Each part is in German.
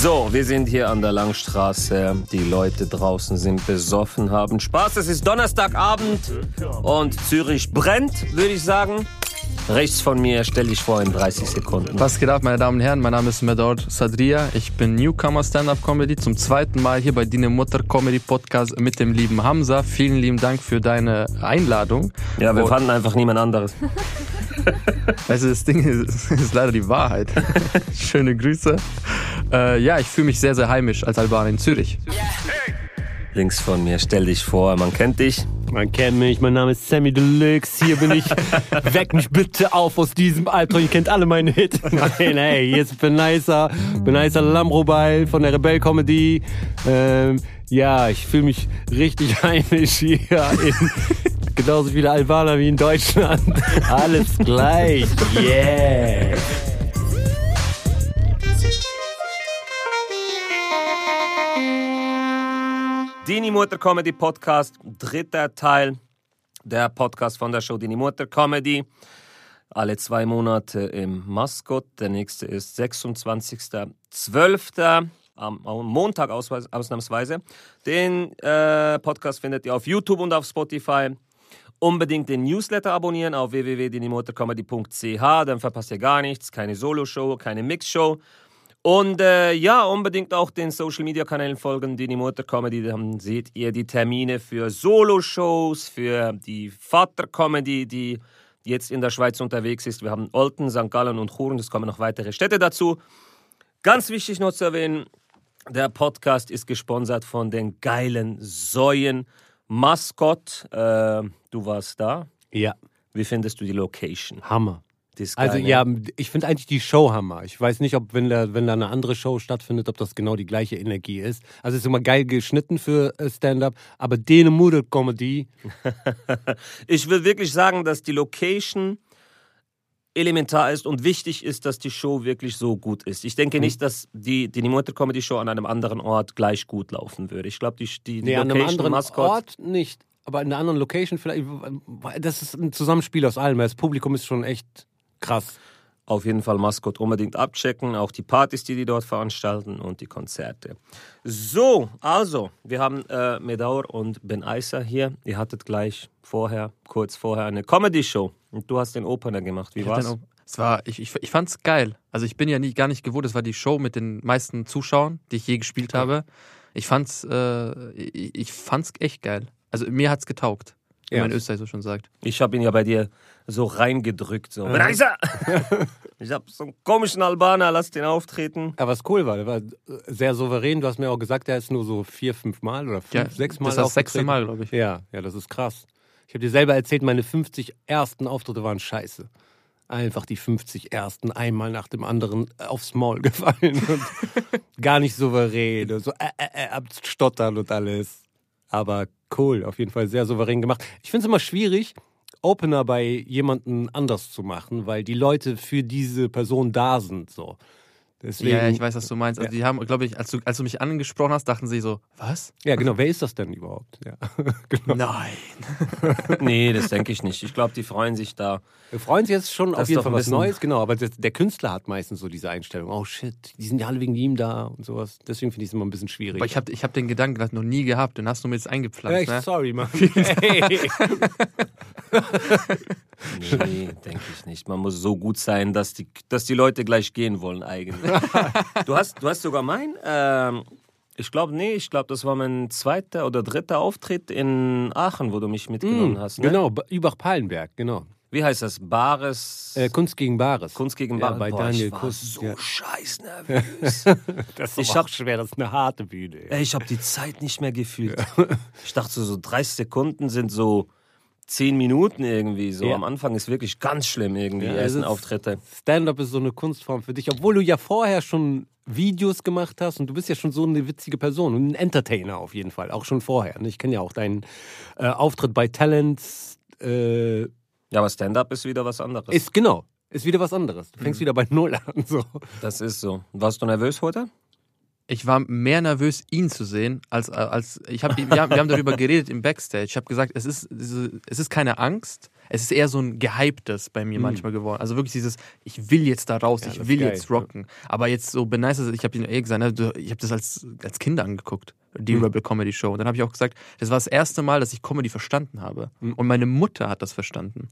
So, wir sind hier an der Langstraße. Die Leute draußen sind besoffen, haben Spaß. Es ist Donnerstagabend und Zürich brennt, würde ich sagen. Rechts von mir stell dich vor in 30 Sekunden. Was geht ab, meine Damen und Herren? Mein Name ist Medor Sadria. Ich bin Newcomer Stand-Up Comedy. Zum zweiten Mal hier bei Dine Mutter Comedy Podcast mit dem lieben Hamza. Vielen lieben Dank für deine Einladung. Ja, wir Und- fanden einfach niemand anderes. Also das Ding ist, ist leider die Wahrheit. Schöne Grüße. Äh, ja, ich fühle mich sehr, sehr heimisch als Albaner in Zürich. Links von mir stell dich vor, man kennt dich. Man kennt mich, mein Name ist Sammy Deluxe, hier bin ich. Weck mich bitte auf aus diesem Albtraum, ihr kennt alle meine Hits. Nein, hey, hier ist Benicer, Benicer Lamrobai von der Rebell Comedy. Ähm, ja, ich fühle mich richtig heimisch hier in, genauso viele Albaner wie in Deutschland. Alles gleich, yeah. Dini Mutter Comedy Podcast, dritter Teil der Podcast von der Show Dini Mutter Comedy. Alle zwei Monate im Maskott. Der nächste ist 26.12. Am, Montag ausnahmsweise. Den äh, Podcast findet ihr auf YouTube und auf Spotify. Unbedingt den Newsletter abonnieren auf www.dinimotorcomedy.ch, dann verpasst ihr gar nichts. Keine Solo-Show, keine Mix-Show. Und äh, ja, unbedingt auch den Social Media Kanälen folgen, die die Mutter Comedy. Dann seht ihr die Termine für Solo-Shows, für die Vater Comedy, die jetzt in der Schweiz unterwegs ist. Wir haben Olten, St. Gallen und Chur und es kommen noch weitere Städte dazu. Ganz wichtig noch zu erwähnen, der Podcast ist gesponsert von den geilen Säuen Maskott. Äh, du warst da. Ja, Wie findest du die Location? Hammer. Also ne? ja, ich finde eigentlich die Show Hammer. Ich weiß nicht, ob wenn da, wenn da eine andere Show stattfindet, ob das genau die gleiche Energie ist. Also es ist immer geil geschnitten für äh, Stand-up, aber Dene Mutter Comedy, Ich will wirklich sagen, dass die Location elementar ist und wichtig ist, dass die Show wirklich so gut ist. Ich Mhm. denke nicht, dass die, die Mutter Comedy Show an einem anderen Ort gleich gut laufen würde. Ich glaube, die, die, die nee, an einem Location anderen Ort nicht, aber in einer anderen Location vielleicht. Das ist ein Zusammenspiel aus allem. Das Publikum ist schon echt krass. auf jeden Fall Maskott unbedingt abchecken. Auch die Partys, die die dort veranstalten und die Konzerte. So, also, wir haben äh, Medaur und Ben Eiser hier. Ihr hattet gleich vorher, kurz vorher, eine Comedy Show. Und du hast den Opener gemacht. Wie Ich, war's? es war, ich, ich, ich fand's geil. Also ich bin ja nie, gar nicht gewohnt, es war die Show mit den meisten Zuschauern, die ich je gespielt habe. Ich fand's, äh, ich, ich fand's echt geil. Also mir hat's getaugt, wie Ja. man in Österreich so schon sagt. Ich habe ihn ja bei dir so reingedrückt. So. Benaisa! ich habe so einen komischen Albaner, lass den auftreten. Aber was cool war, der war sehr souverän. Du hast mir auch gesagt, der ist nur so vier, fünf Mal oder fünf, Ja, sechs Mal das ist das sechste. Mal, glaube ich. Ja, ja, das ist krass. Ich habe dir selber erzählt, meine 50 ersten Auftritte waren scheiße. Einfach die 50 ersten einmal nach dem anderen aufs Maul gefallen und gar nicht souverän und so äh, äh, äh, abstottern und alles. Aber cool, auf jeden Fall sehr souverän gemacht. Ich finde es immer schwierig, Opener bei jemandem anders zu machen, weil die Leute für diese Person da sind. So. Deswegen, Ja, ich weiß, was du meinst. Also die haben, glaube ich, als du, als du mich angesprochen hast, dachten sie so, was? Ja, genau. Wer ist das denn überhaupt? Ja, genau. Nein. Nee, das denke ich nicht. Ich glaube, die freuen sich da. Wir freuen sich jetzt schon Das auf jeden Fall was Neues, genau. Aber der, der Künstler hat meistens so diese Einstellung. Oh shit, die sind ja alle wegen ihm da und sowas. Deswegen finde ich es immer ein bisschen schwierig. Aber ich habe ich hab den Gedanken gerade noch nie gehabt und hast du mir jetzt eingepflanzt. Echt, ne? sorry, Mann. Hey. Nee, denke ich nicht. Man muss so gut sein, dass die, dass die Leute gleich gehen wollen eigentlich. Du hast, du hast sogar mein, ähm, ich glaube, nee, ich glaube, das war mein zweiter oder dritter Auftritt in Aachen, wo du mich mitgenommen hast. Ne? Genau, Übach-Palenberg, genau. Wie heißt das? Bares... Äh, Kunst gegen Bares. Kunst gegen ja, Bares. bei Boah, Daniel ich war Kunst. so ja. scheiß nervös. Das ist hab- schwer, das ist eine harte Bühne. Ey, ich habe die Zeit nicht mehr gefühlt. Ich dachte so, so 30 Sekunden sind so 10 Minuten irgendwie. So Ja. am Anfang ist wirklich ganz schlimm irgendwie, Ja, es ersten Auftritte. Stand-up ist so eine Kunstform für dich, obwohl du ja vorher schon Videos gemacht hast und du bist ja schon so eine witzige Person und ein Entertainer auf jeden Fall, auch schon vorher. ne? Ich kenne ja auch deinen äh, Auftritt bei Talents. Äh, Ja, aber Stand-up ist wieder was anderes. ist genau, ist wieder was anderes. Du Mhm. fängst wieder bei Null an. So. Das ist so. Warst du nervös heute? Ich war mehr nervös, ihn zu sehen, als, als ich hab, wir, haben, wir haben darüber geredet im Backstage. Ich habe gesagt, es ist, es ist keine Angst, es ist eher so ein Gehyptes bei mir Mhm. manchmal geworden. Also wirklich dieses, ich will jetzt da raus, Ja, ich will ist jetzt geil, rocken. Aber jetzt so beneist, ich habe ihn eh gesagt, ne, ich habe das als, als Kind angeguckt, die Mhm. Rebel Comedy Show. Und dann habe ich auch gesagt, das war das erste Mal, dass ich Comedy verstanden habe. Mhm. Und meine Mutter hat das verstanden.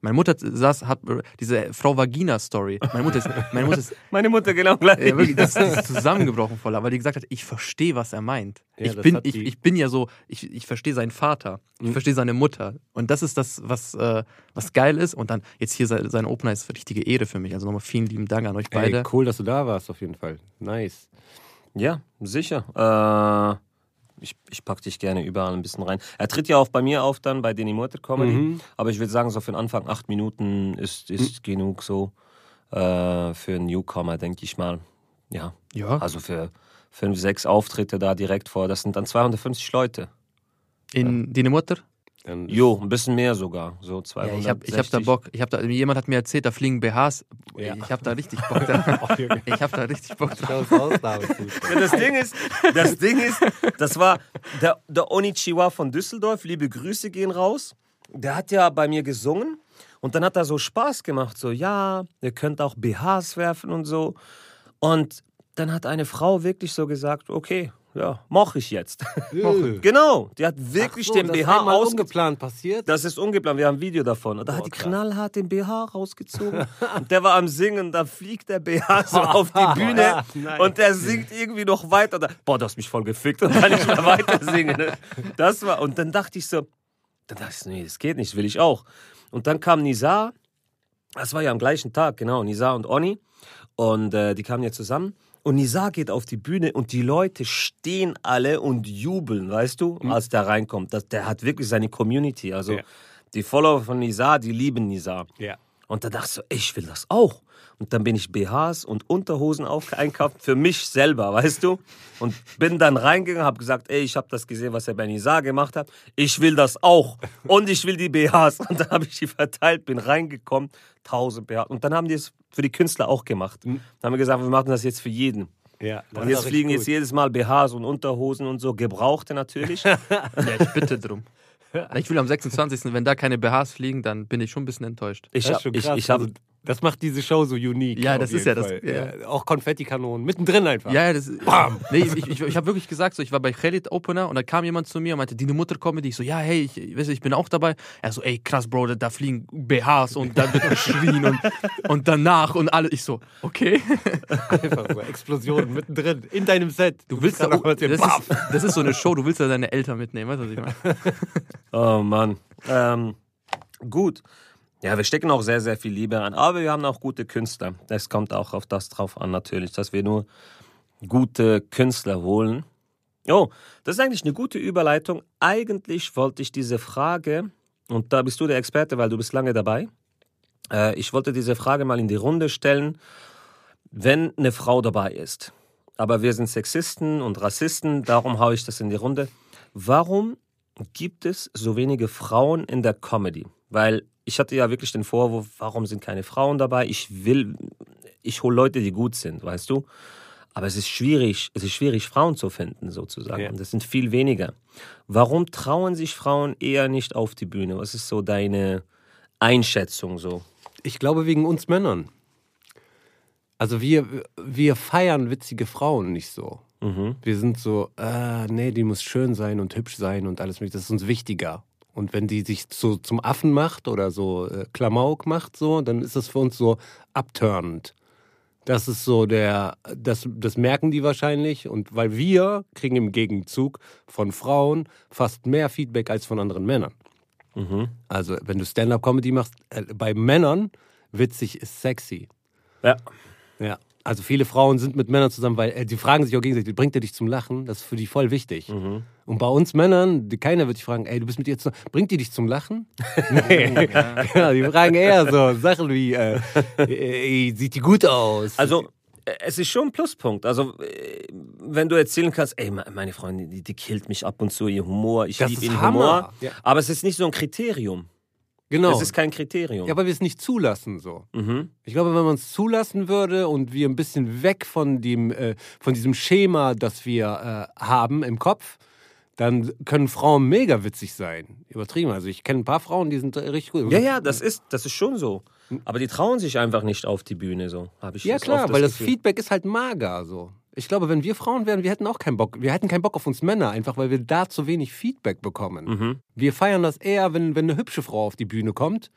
Meine Mutter saß, hat diese Frau Vagina-Story. Meine Mutter ist, meine Mutter ist Meine Mutter genau gleich. ja, wirklich, das ist zusammengebrochen voll, weil die gesagt hat, ich verstehe, was er meint. Ja, ich, bin, ich, ich bin ja so, ich, ich verstehe seinen Vater, ich Mhm. verstehe seine Mutter. Und das ist das, was, äh, was geil ist. Und dann jetzt hier sein, sein Opener ist eine richtige Ehre für mich. Also nochmal vielen lieben Dank an euch beide. Ey, cool, dass du da warst, auf jeden Fall. Nice. Ja, sicher. Äh, ich, ich pack dich gerne überall ein bisschen rein. Er tritt ja auch bei mir auf dann bei Denny Murter Comedy. Mhm. Aber ich würde sagen, so für den Anfang acht Minuten ist, ist genug so äh, für einen Newcomer, denke ich mal. Ja, Ja, also für fünf, sechs Auftritte da direkt vor, das sind dann 250 Leute. in Dine Mutter? Dann Jo, ein bisschen mehr sogar. So Ja, 260. ich habe ich hab da Bock. Ich hab da, jemand hat mir erzählt, da fliegen BHs. Ja. Ich habe da richtig Bock. Da, ich habe da richtig Bock drauf. Ja, das Ding ist, das Ding ist, das war der, der Onichiwa von Düsseldorf. Liebe Grüße gehen raus. Der hat ja bei mir gesungen und dann hat er so Spaß gemacht. So, ja, ihr könnt auch BHs werfen und so. Und dann hat eine Frau wirklich so gesagt, okay, ja, mach ich jetzt. Äh. genau, die hat wirklich so, den das ist BH aus. ungeplant passiert. Das ist ungeplant, wir haben ein Video davon. Und da hat Boah, die krass. knallhart den BH rausgezogen. und der war am Singen, da fliegt der BH so auf die Bühne. Nein. und der singt irgendwie noch weiter. Boah, du hast mich voll gefickt und kann nicht mehr weiter singen. Ne? Das war, und dann dachte ich so, dann dachte ich, nee, das geht nicht, das will ich auch. Und dann kam Nizar, das war ja am gleichen Tag, genau, Nizar und Oni. Und äh, die kamen ja zusammen. Und Nizar geht auf die Bühne und die Leute stehen alle und jubeln, weißt du, als der reinkommt. Das, der hat wirklich seine Community. Also Ja. die Follower von Nizar, die lieben Nizar. Ja. Und da dachte ich so, ich will das auch. Und dann bin ich BHs und Unterhosen auf einkauft für mich selber, weißt du? Und bin dann reingegangen, habe gesagt, ey, ich habe das gesehen, was er bei Nizar gemacht hat. Ich will das auch. Und ich will die BHs. Und dann habe ich die verteilt, bin reingekommen, 1000 BHs. Und dann haben die es für die Künstler auch gemacht. Dann haben wir gesagt, wir machen das jetzt für jeden. ja. Und ist jetzt fliegen jetzt jedes Mal BHs und Unterhosen und so, gebrauchte natürlich. Ja, ich bitte drum. Ich will am 26., wenn da keine BHs fliegen, dann bin ich schon ein bisschen enttäuscht. Ich habe schon ich, krass. ich hab, also, das macht diese Show so unique. Ja, das ist ja das- Fall. ja. Auch Konfettikanonen, mittendrin einfach. Ja, ja, das Nee, ich, ich, ich habe wirklich gesagt, so, ich war bei Khalid Opener und da kam jemand zu mir und meinte, die Mutter Comedy. Ich so, ja, hey, ich, weißt du, ich bin auch dabei. Er so, ey, krass, Bro, da, fliegen BHs und dann wird geschrien und, und danach und alle. Ich so, okay. Einfach so Explosionen mittendrin in deinem Set. Du willst da, das, ist, das ist so eine Show, du willst da deine Eltern mitnehmen, weißt du, was ich meine? Oh Mann. Ähm, gut. Ja, wir stecken auch sehr, sehr viel Liebe rein. Aber wir haben auch gute Künstler. Es kommt auch auf das drauf an, natürlich, dass wir nur gute Künstler holen. Oh, das ist eigentlich eine gute Überleitung. Eigentlich wollte ich diese Frage, und da bist du der Experte, weil du bist lange dabei. Äh, ich wollte diese Frage mal in die Runde stellen, wenn eine Frau dabei ist. Aber wir sind Sexisten und Rassisten, darum haue ich das in die Runde. Warum gibt es so wenige Frauen in der Comedy? Weil ich hatte ja wirklich den Vorwurf, warum sind keine Frauen dabei? Ich will, ich hole Leute, die gut sind, weißt du? Aber es ist schwierig, es ist schwierig, Frauen zu finden, sozusagen. Ja. Und das sind viel weniger. Warum trauen sich Frauen eher nicht auf die Bühne? Was ist so deine Einschätzung so? Ich glaube wegen uns Männern. Also wir, wir feiern witzige Frauen nicht so. Mhm. Wir sind so, äh, nee, die muss schön sein und hübsch sein und alles mögliche. Das ist uns wichtiger. Und wenn die sich so zum Affen macht oder so äh, Klamauk macht, so, dann ist das für uns so abturnend. Das ist so der, das, das merken die wahrscheinlich. Und weil wir kriegen im Gegenzug von Frauen fast mehr Feedback als von anderen Männern. Mhm. Also, wenn du Stand-up-Comedy machst, äh, bei Männern witzig ist sexy. Ja. Ja. Also viele Frauen sind mit Männern zusammen, weil äh, die fragen sich auch gegenseitig, bringt der dich zum Lachen? Das ist für die voll wichtig. Mhm. Und bei uns Männern, die, keiner wird dich fragen, ey, du bist mit ihr zusammen, bringt die dich zum Lachen? nee. ja, die fragen eher so Sachen wie, äh, ey, sieht die gut aus? Also, äh, es ist schon ein Pluspunkt. Also, äh, wenn du erzählen kannst, ey, me- meine Freundin, die, die killt mich ab und zu, ihr Humor, ich liebe ihren Hammer. Humor. Ja. Aber es ist nicht so ein Kriterium. Genau. Es ist kein Kriterium. Ja, weil wir es nicht zulassen so. mhm. Ich glaube, wenn man es zulassen würde und wir ein bisschen weg von dem, äh, von diesem Schema, das wir äh, haben im Kopf, dann können Frauen mega witzig sein. Übertrieben. Also ich kenne ein paar Frauen, die sind richtig gut. Ja, ja, das ist, das ist schon so. Aber die trauen sich einfach nicht auf die Bühne, so habe ich Ja das klar, weil das Gefühl. Feedback ist halt mager so. Ich glaube, wenn wir Frauen wären, wir hätten auch keinen Bock. Wir hätten keinen Bock auf uns Männer, einfach weil wir da zu wenig Feedback bekommen. Mhm. Wir feiern das eher, wenn, wenn eine hübsche Frau auf die Bühne kommt.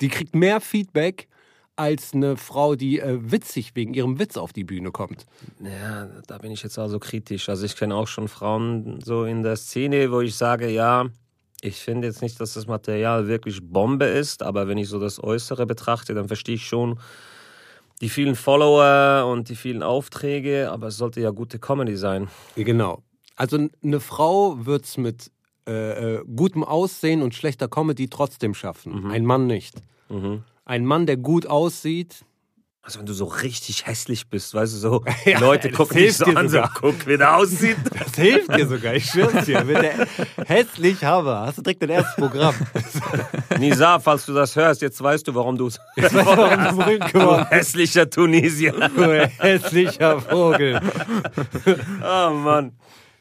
Die kriegt mehr Feedback als eine Frau, die äh, witzig wegen ihrem Witz auf die Bühne kommt. Ja, da bin ich jetzt also kritisch. Also ich kenne auch schon Frauen so in der Szene, wo ich sage, ja, ich finde jetzt nicht, dass das Material wirklich Bombe ist, aber wenn ich so das Äußere betrachte, dann verstehe ich schon die vielen Follower und die vielen Aufträge, aber es sollte ja gute Comedy sein. Genau. Also eine Frau wird es mit äh, äh, gutem Aussehen und schlechter Comedy trotzdem schaffen. Ein Mann nicht. Mhm. Ein Mann, der gut aussieht, Also wenn du so richtig hässlich bist, weißt du, so Ja, Leute gucken dich so an, so, sogar. guck, wie der aussieht. Das hilft dir sogar, ich schwör's dir. Mit der hässlich Hammer. Hast du direkt dein erstes Programm. Nisa, falls du das hörst, jetzt weißt du, warum du Weißt du, warum du berühmt geworden du hässlicher Tunesier. du hässlicher Vogel. Oh Mann.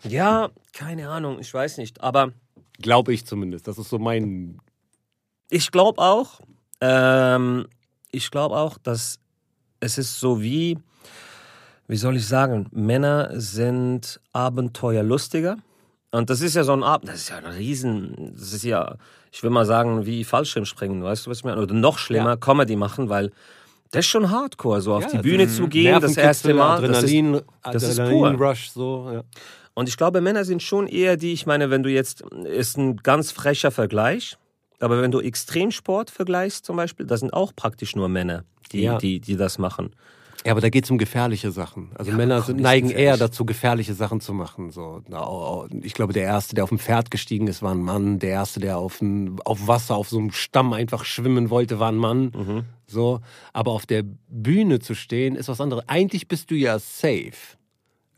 Ja, keine Ahnung, ich weiß nicht. Aber Glaube ich zumindest. Das ist so mein. ich glaube auch, ähm, ich glaube auch, dass es ist so wie, wie soll ich sagen, Männer sind abenteuerlustiger. Und das ist ja so ein Abend, das ist ja ein Riesen, das ist ja, ich will mal sagen, wie Fallschirmspringen, weißt du, was ich meine? Oder noch schlimmer, Ja. Comedy machen, weil das ist schon hardcore, so auf Ja, die das Bühne zu gehen, das erste Mal. Das ist, Adrenalin, das ist pur. Adrenalin-Rush, so. Ja. Und ich glaube, Männer sind schon eher die, ich meine, wenn du jetzt, ist ein ganz frecher Vergleich, aber wenn du Extremsport vergleichst zum Beispiel, das sind auch praktisch nur Männer, die, Ja. die, die das machen. Ja, aber da geht es um gefährliche Sachen. Also Ja, Männer nicht neigen eher dazu, gefährliche Sachen zu machen. So, ich glaube, der erste, der auf dem Pferd gestiegen ist, war ein Mann. Der erste, der auf, ein, auf Wasser, auf so einem Stamm einfach schwimmen wollte, war ein Mann. Mhm. So, aber auf der Bühne zu stehen, ist was anderes. Eigentlich bist du ja safe.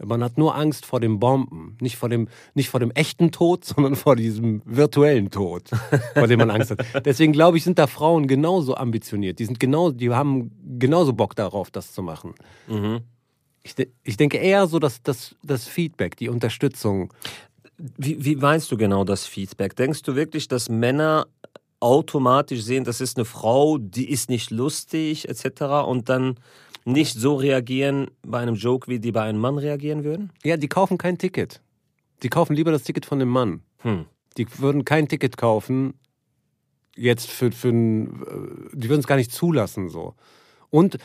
Man hat nur Angst vor den Bomben. Nicht vor dem, nicht vor dem echten Tod, sondern vor diesem virtuellen Tod, vor dem man Angst hat. Deswegen glaube ich, sind da Frauen genauso ambitioniert. Die sind genau, die haben genauso Bock darauf, das zu machen. Mhm. Ich, ich denke eher so, dass das, das Feedback, die Unterstützung. Wie, wie meinst du genau das Feedback? Denkst du wirklich, dass Männer automatisch sehen, das ist eine Frau, die ist nicht lustig etc. und dann nicht so reagieren bei einem Joke, wie die bei einem Mann reagieren würden? Ja, die kaufen kein Ticket. Die kaufen lieber das Ticket von dem Mann. Hm. Die würden kein Ticket kaufen, jetzt für, für ein, äh, die würden es gar nicht zulassen so. Und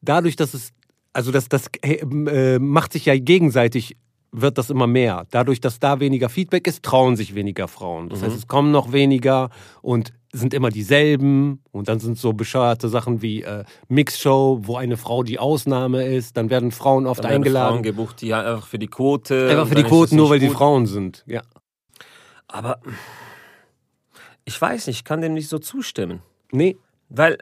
dadurch, dass es, also das, das äh, macht sich ja gegenseitig, wird das immer mehr. Dadurch, dass da weniger Feedback ist, trauen sich weniger Frauen. Das heißt, es kommen noch weniger und sind immer dieselben. Und dann sind so bescheuerte Sachen wie äh, Mixshow, wo eine Frau die Ausnahme ist. Dann werden Frauen oft Dann werden eingeladen. Frauen gebucht, die einfach für die Quote. Einfach für die Quoten, nur weil die gut. Frauen sind. Ja. Aber ich weiß nicht, ich kann dem nicht so zustimmen. Nee, Weil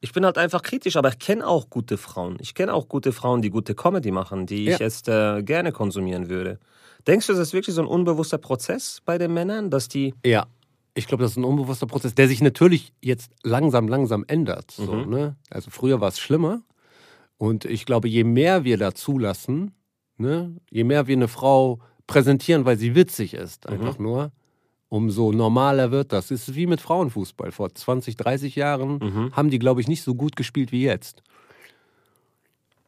ich bin halt einfach kritisch, aber ich kenne auch gute Frauen. Ich kenne auch gute Frauen, die gute Comedy machen, die Ja. ich jetzt äh, gerne konsumieren würde. Denkst du, das ist wirklich so ein unbewusster Prozess bei den Männern, dass die. Ja, ich glaube, das ist ein unbewusster Prozess, der sich natürlich jetzt langsam, langsam ändert. So, Mhm. ne? Also früher war es schlimmer. Und ich glaube, je mehr wir da zulassen, ne, je mehr wir eine Frau präsentieren, weil sie witzig ist, einfach nur, umso normaler wird das. Es ist wie mit Frauenfußball. Vor 20, 30 Jahren Mhm. haben die, glaube ich, nicht so gut gespielt wie jetzt.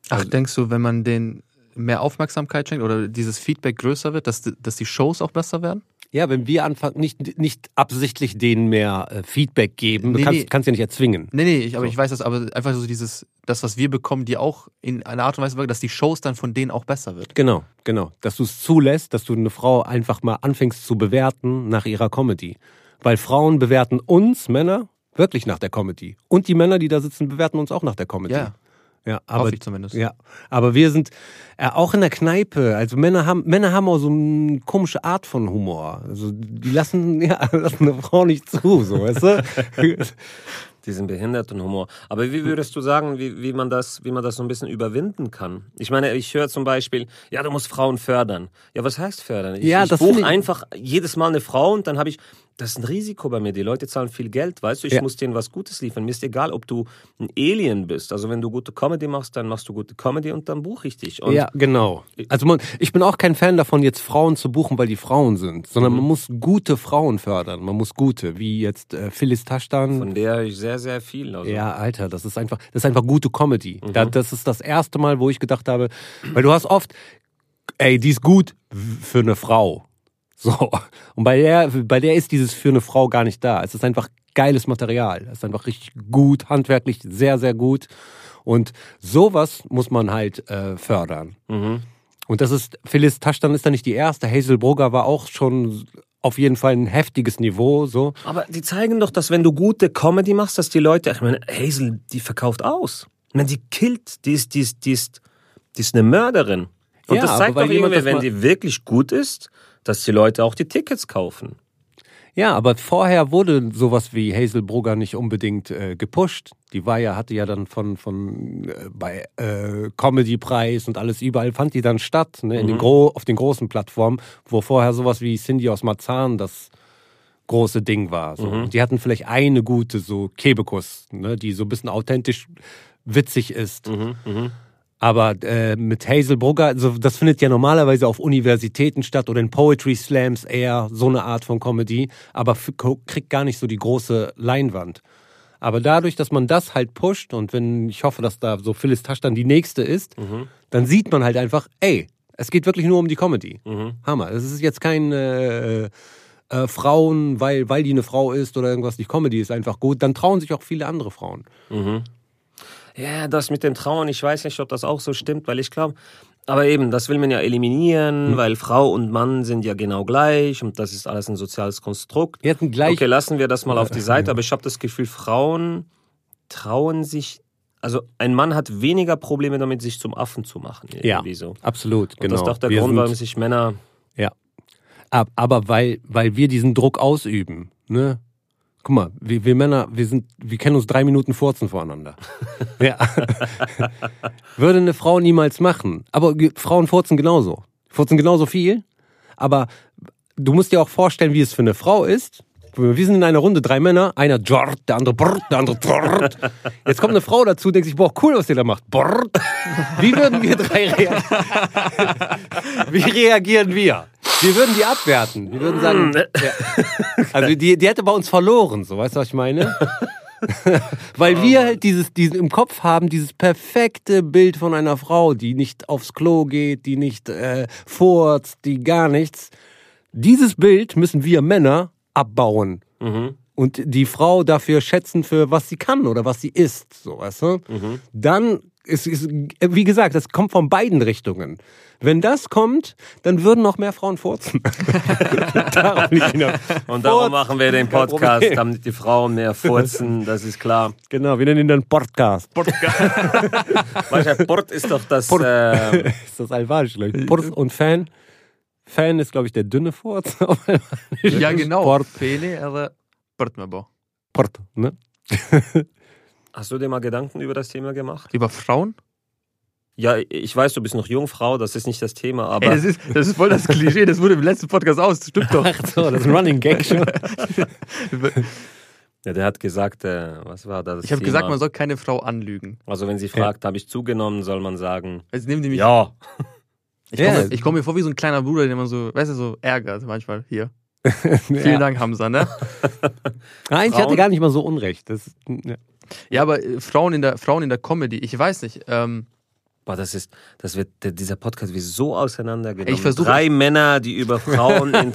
Ach, denkst du, wenn man denen mehr Aufmerksamkeit schenkt oder dieses Feedback größer wird, dass, dass die Shows auch besser werden? Ja, wenn wir anfangen, nicht, nicht absichtlich denen mehr äh, Feedback geben, du Nee, kannst, nee. kannst ja nicht erzwingen. Nee, nee, ich, aber So. ich weiß das, aber einfach so dieses, das, was wir bekommen, die auch in einer Art und Weise wirken, dass die Shows dann von denen auch besser wird. Genau, genau. Dass du es zulässt, dass du eine Frau einfach mal anfängst zu bewerten nach ihrer Comedy. Weil Frauen bewerten uns, Männer, wirklich nach der Comedy. Und die Männer, die da sitzen, bewerten uns auch nach der Comedy. Ja, ja aber, hoffe ich zumindest. ja, aber wir sind äh, auch in der Kneipe. Also Männer haben, Männer haben auch so eine komische Art von Humor. Also die lassen, ja, lassen eine Frau nicht zu, so, weißt du? diesen behinderten Humor. Aber wie würdest du sagen, wie, wie, man das, wie man das so ein bisschen überwinden kann? Ich meine, ich höre zum Beispiel, ja, du musst Frauen fördern. Ja, was heißt fördern? Ich, Ja, ich das buche einfach jedes Mal eine Frau und dann habe ich, das ist ein Risiko bei mir. Die Leute zahlen viel Geld, weißt du, ich Ja. muss denen was Gutes liefern. Mir ist egal, ob du ein Alien bist. Also wenn du gute Comedy machst, dann machst du gute Comedy und dann buche ich dich. Und ja, genau. Also man, ich bin auch kein Fan davon, jetzt Frauen zu buchen, weil die Frauen sind, sondern man muss gute Frauen fördern. Man muss gute, wie jetzt äh, Phyllis Taschtan. von der höre ich sehr, sehr viel. Also. Ja, Alter, das ist einfach, das ist einfach gute Comedy. Da, das ist das erste Mal, wo ich gedacht habe, weil du hast oft, ey, die ist gut für eine Frau. So. Und bei der, bei der ist dieses für eine Frau gar nicht da. Es ist einfach geiles Material. Es ist einfach richtig gut, handwerklich sehr, sehr gut. Und sowas muss man halt äh, fördern. Mhm. Und das ist, Phyllis Taschtan ist da nicht die erste. Hazel Brugger war auch schon auf jeden Fall ein heftiges Niveau, so. Aber die zeigen doch, dass wenn du gute Comedy machst, dass die Leute, ich meine, Hazel, die verkauft aus. Ich meine, die killt, die ist, die ist, die ist, die ist eine Mörderin. Und Ja, das zeigt doch irgendwie, wenn die wirklich gut ist, dass die Leute auch die Tickets kaufen. Ja, aber vorher wurde sowas wie Hazel Brugger nicht unbedingt äh, gepusht. Die war ja, hatte ja dann von, von äh, bei äh, Comedy-Preis und alles überall fand die dann statt, ne, in den Gro auf den großen Plattformen, wo vorher sowas wie Cindy aus Marzahn das große Ding war. So. Und Die hatten vielleicht eine gute, so Kebekus, ne, die so ein bisschen authentisch witzig ist. Aber äh, mit Hazel Brugger, also das findet ja normalerweise auf Universitäten statt oder in Poetry Slams eher so eine Art von Comedy, aber kriegt gar nicht so die große Leinwand. Aber dadurch, dass man das halt pusht und wenn ich hoffe, dass da so Phyllis Tasch dann die nächste ist, dann sieht man halt einfach, ey, es geht wirklich nur um die Comedy. Hammer. Es ist jetzt kein äh, äh, Frauen, weil, weil die eine Frau ist oder irgendwas. Die Comedy ist einfach gut. Dann trauen sich auch viele andere Frauen. Ja, das mit dem Trauen, ich weiß nicht, ob das auch so stimmt, weil ich glaube, aber eben, das will man ja eliminieren, weil Frau und Mann sind ja genau gleich und das ist alles ein soziales Konstrukt. Die hatten gleich Okay, lassen wir das mal auf die Seite, aber ich habe das Gefühl, Frauen trauen sich, also ein Mann hat weniger Probleme damit, sich zum Affen zu machen. Ja, Irgendwie so. absolut, Und genau. das ist doch der Wir Grund, warum sich Männer Ja. Ab- Aber weil, weil wir diesen Druck ausüben, ne? Guck mal, wir, wir Männer, wir sind, wir kennen uns drei Minuten furzen voreinander. ja. Würde eine Frau niemals machen. Aber Frauen furzen genauso. Furzen genauso viel. Aber du musst dir auch vorstellen, wie es für eine Frau ist. Wir sind in einer Runde, drei Männer, einer Jort, der andere Brrt, der andere Jort. Jetzt kommt eine Frau dazu, denkt sich, boah, cool, was ihr da macht. Brrt. Wie würden wir drei reagieren? Wie reagieren wir? Wir würden die abwerten. Wir würden sagen, ja. also die, die hätte bei uns verloren, so weißt du, was ich meine? Weil wir halt dieses, diesen im Kopf haben, dieses perfekte Bild von einer Frau, die nicht aufs Klo geht, die nicht äh, furzt, die gar nichts. Dieses Bild müssen wir Männer abbauen. Und die Frau dafür schätzen, für was sie kann oder was sie ist, so weißt du? Dann ist, ist, wie gesagt, das kommt von beiden Richtungen. Wenn das kommt, dann würden noch mehr Frauen furzen. Liegt hinaus. Und darum Furz, machen wir den Podcast, damit die Frauen mehr furzen, das ist klar. Genau, wir nennen ihn dann Podcast. Manchmal Port ist doch das. Äh, ist das albanisch, glaube ich. Port und Fan. Fan ist, glaube ich, der dünne Furz. Ja, genau. Port, Feli eller Portmabo. Port, ne? hast du dir mal Gedanken über das Thema gemacht? Über Frauen? Ja, ich weiß, du bist noch Jungfrau, das ist nicht das Thema, aber. Ey, das, ist, das ist voll das Klischee, das wurde im letzten Podcast aus. Das stimmt doch. Ach so, das ist ein Running Gag schon. ja, der hat gesagt, äh, was war das? Ich habe gesagt, man soll keine Frau anlügen. Also, wenn sie fragt, habe ich zugenommen, soll man sagen. Jetzt nehmen die mich. Ja. Ich Ja. komme ich komm mir vor wie so ein kleiner Bruder, der immer so, weißt du, so ärgert manchmal hier. Vielen Dank, Hamza, ne? Nein, ich hatte gar nicht mal so Unrecht. Das, ja. Ja, aber äh, Frauen in der Frauen in der Comedy, ich weiß nicht. Ähm, Boah, das ist, das wird, dieser Podcast wird so auseinandergenommen. Ich versuche- Drei Männer, die über Frauen. in,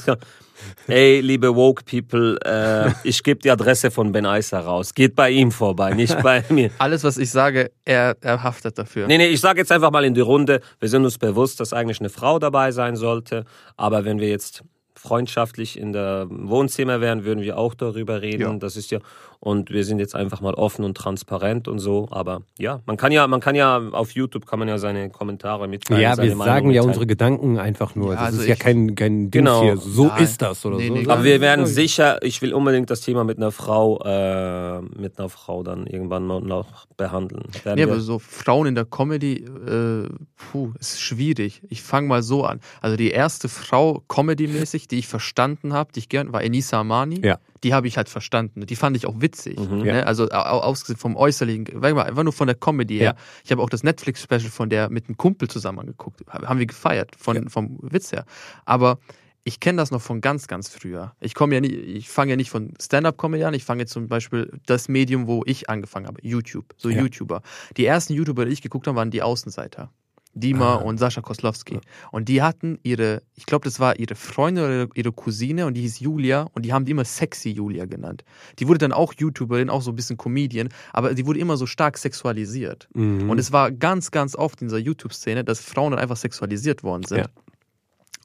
Ey, liebe woke People, äh, ich gebe die Adresse von Ben Eiser raus. Geht bei ihm vorbei, nicht bei mir. alles, was ich sage, er, er haftet dafür. Nee, nee, ich sage jetzt einfach mal in die Runde, wir sind uns bewusst, dass eigentlich eine Frau dabei sein sollte. Aber wenn wir jetzt freundschaftlich in der Wohnzimmer wären, würden wir auch darüber reden. Ja. Das ist ja. Und wir sind jetzt einfach mal offen und transparent und so. Aber ja, man kann ja, man kann ja auf YouTube kann man ja seine Kommentare mitteilen. Ja, seine wir Meinung sagen ja mitteilen. unsere Gedanken einfach nur. Ja, das also ist ja kein, kein Ding Genau. hier. So Nein. ist das oder Nee, so. nee, Aber wir werden sicher, ich will unbedingt das Thema mit einer Frau, äh, mit einer Frau dann irgendwann mal noch behandeln. Werden Nee, wir- aber so Frauen in der Comedy, äh, puh, ist schwierig. Ich fange mal so an. Also die erste Frau Comedy-mäßig, die ich verstanden habe, die ich gern, war Enisa Amani. Ja. Die habe ich halt verstanden. Die fand ich auch witzig. Mhm. Ne? Also au- au- ausgesehen vom Äußerlichen, sag mal, einfach nur von der Comedy her. Ja. Ich habe auch das Netflix-Special von der mit einem Kumpel zusammen angeguckt. Haben wir gefeiert, von, Ja. vom Witz her. Aber ich kenne das noch von ganz, ganz früher. Ich komme ja nie, ich fange ja nicht von Stand-up-Comedy an, ich fange jetzt zum Beispiel das Medium, wo ich angefangen habe, YouTube, so Ja. YouTuber. Die ersten YouTuber, die ich geguckt habe, waren die Außenseiter. Dima Ah. und Sascha Koslowski. Und die hatten ihre, ich glaube, das war ihre Freundin oder ihre Cousine und die hieß Julia und die haben die immer Sexy Julia genannt. Die wurde dann auch YouTuberin, auch so ein bisschen Comedian, aber die wurde immer so stark sexualisiert. Mhm. Und es war ganz, ganz oft in dieser YouTube-Szene, dass Frauen dann einfach sexualisiert worden sind. Ja.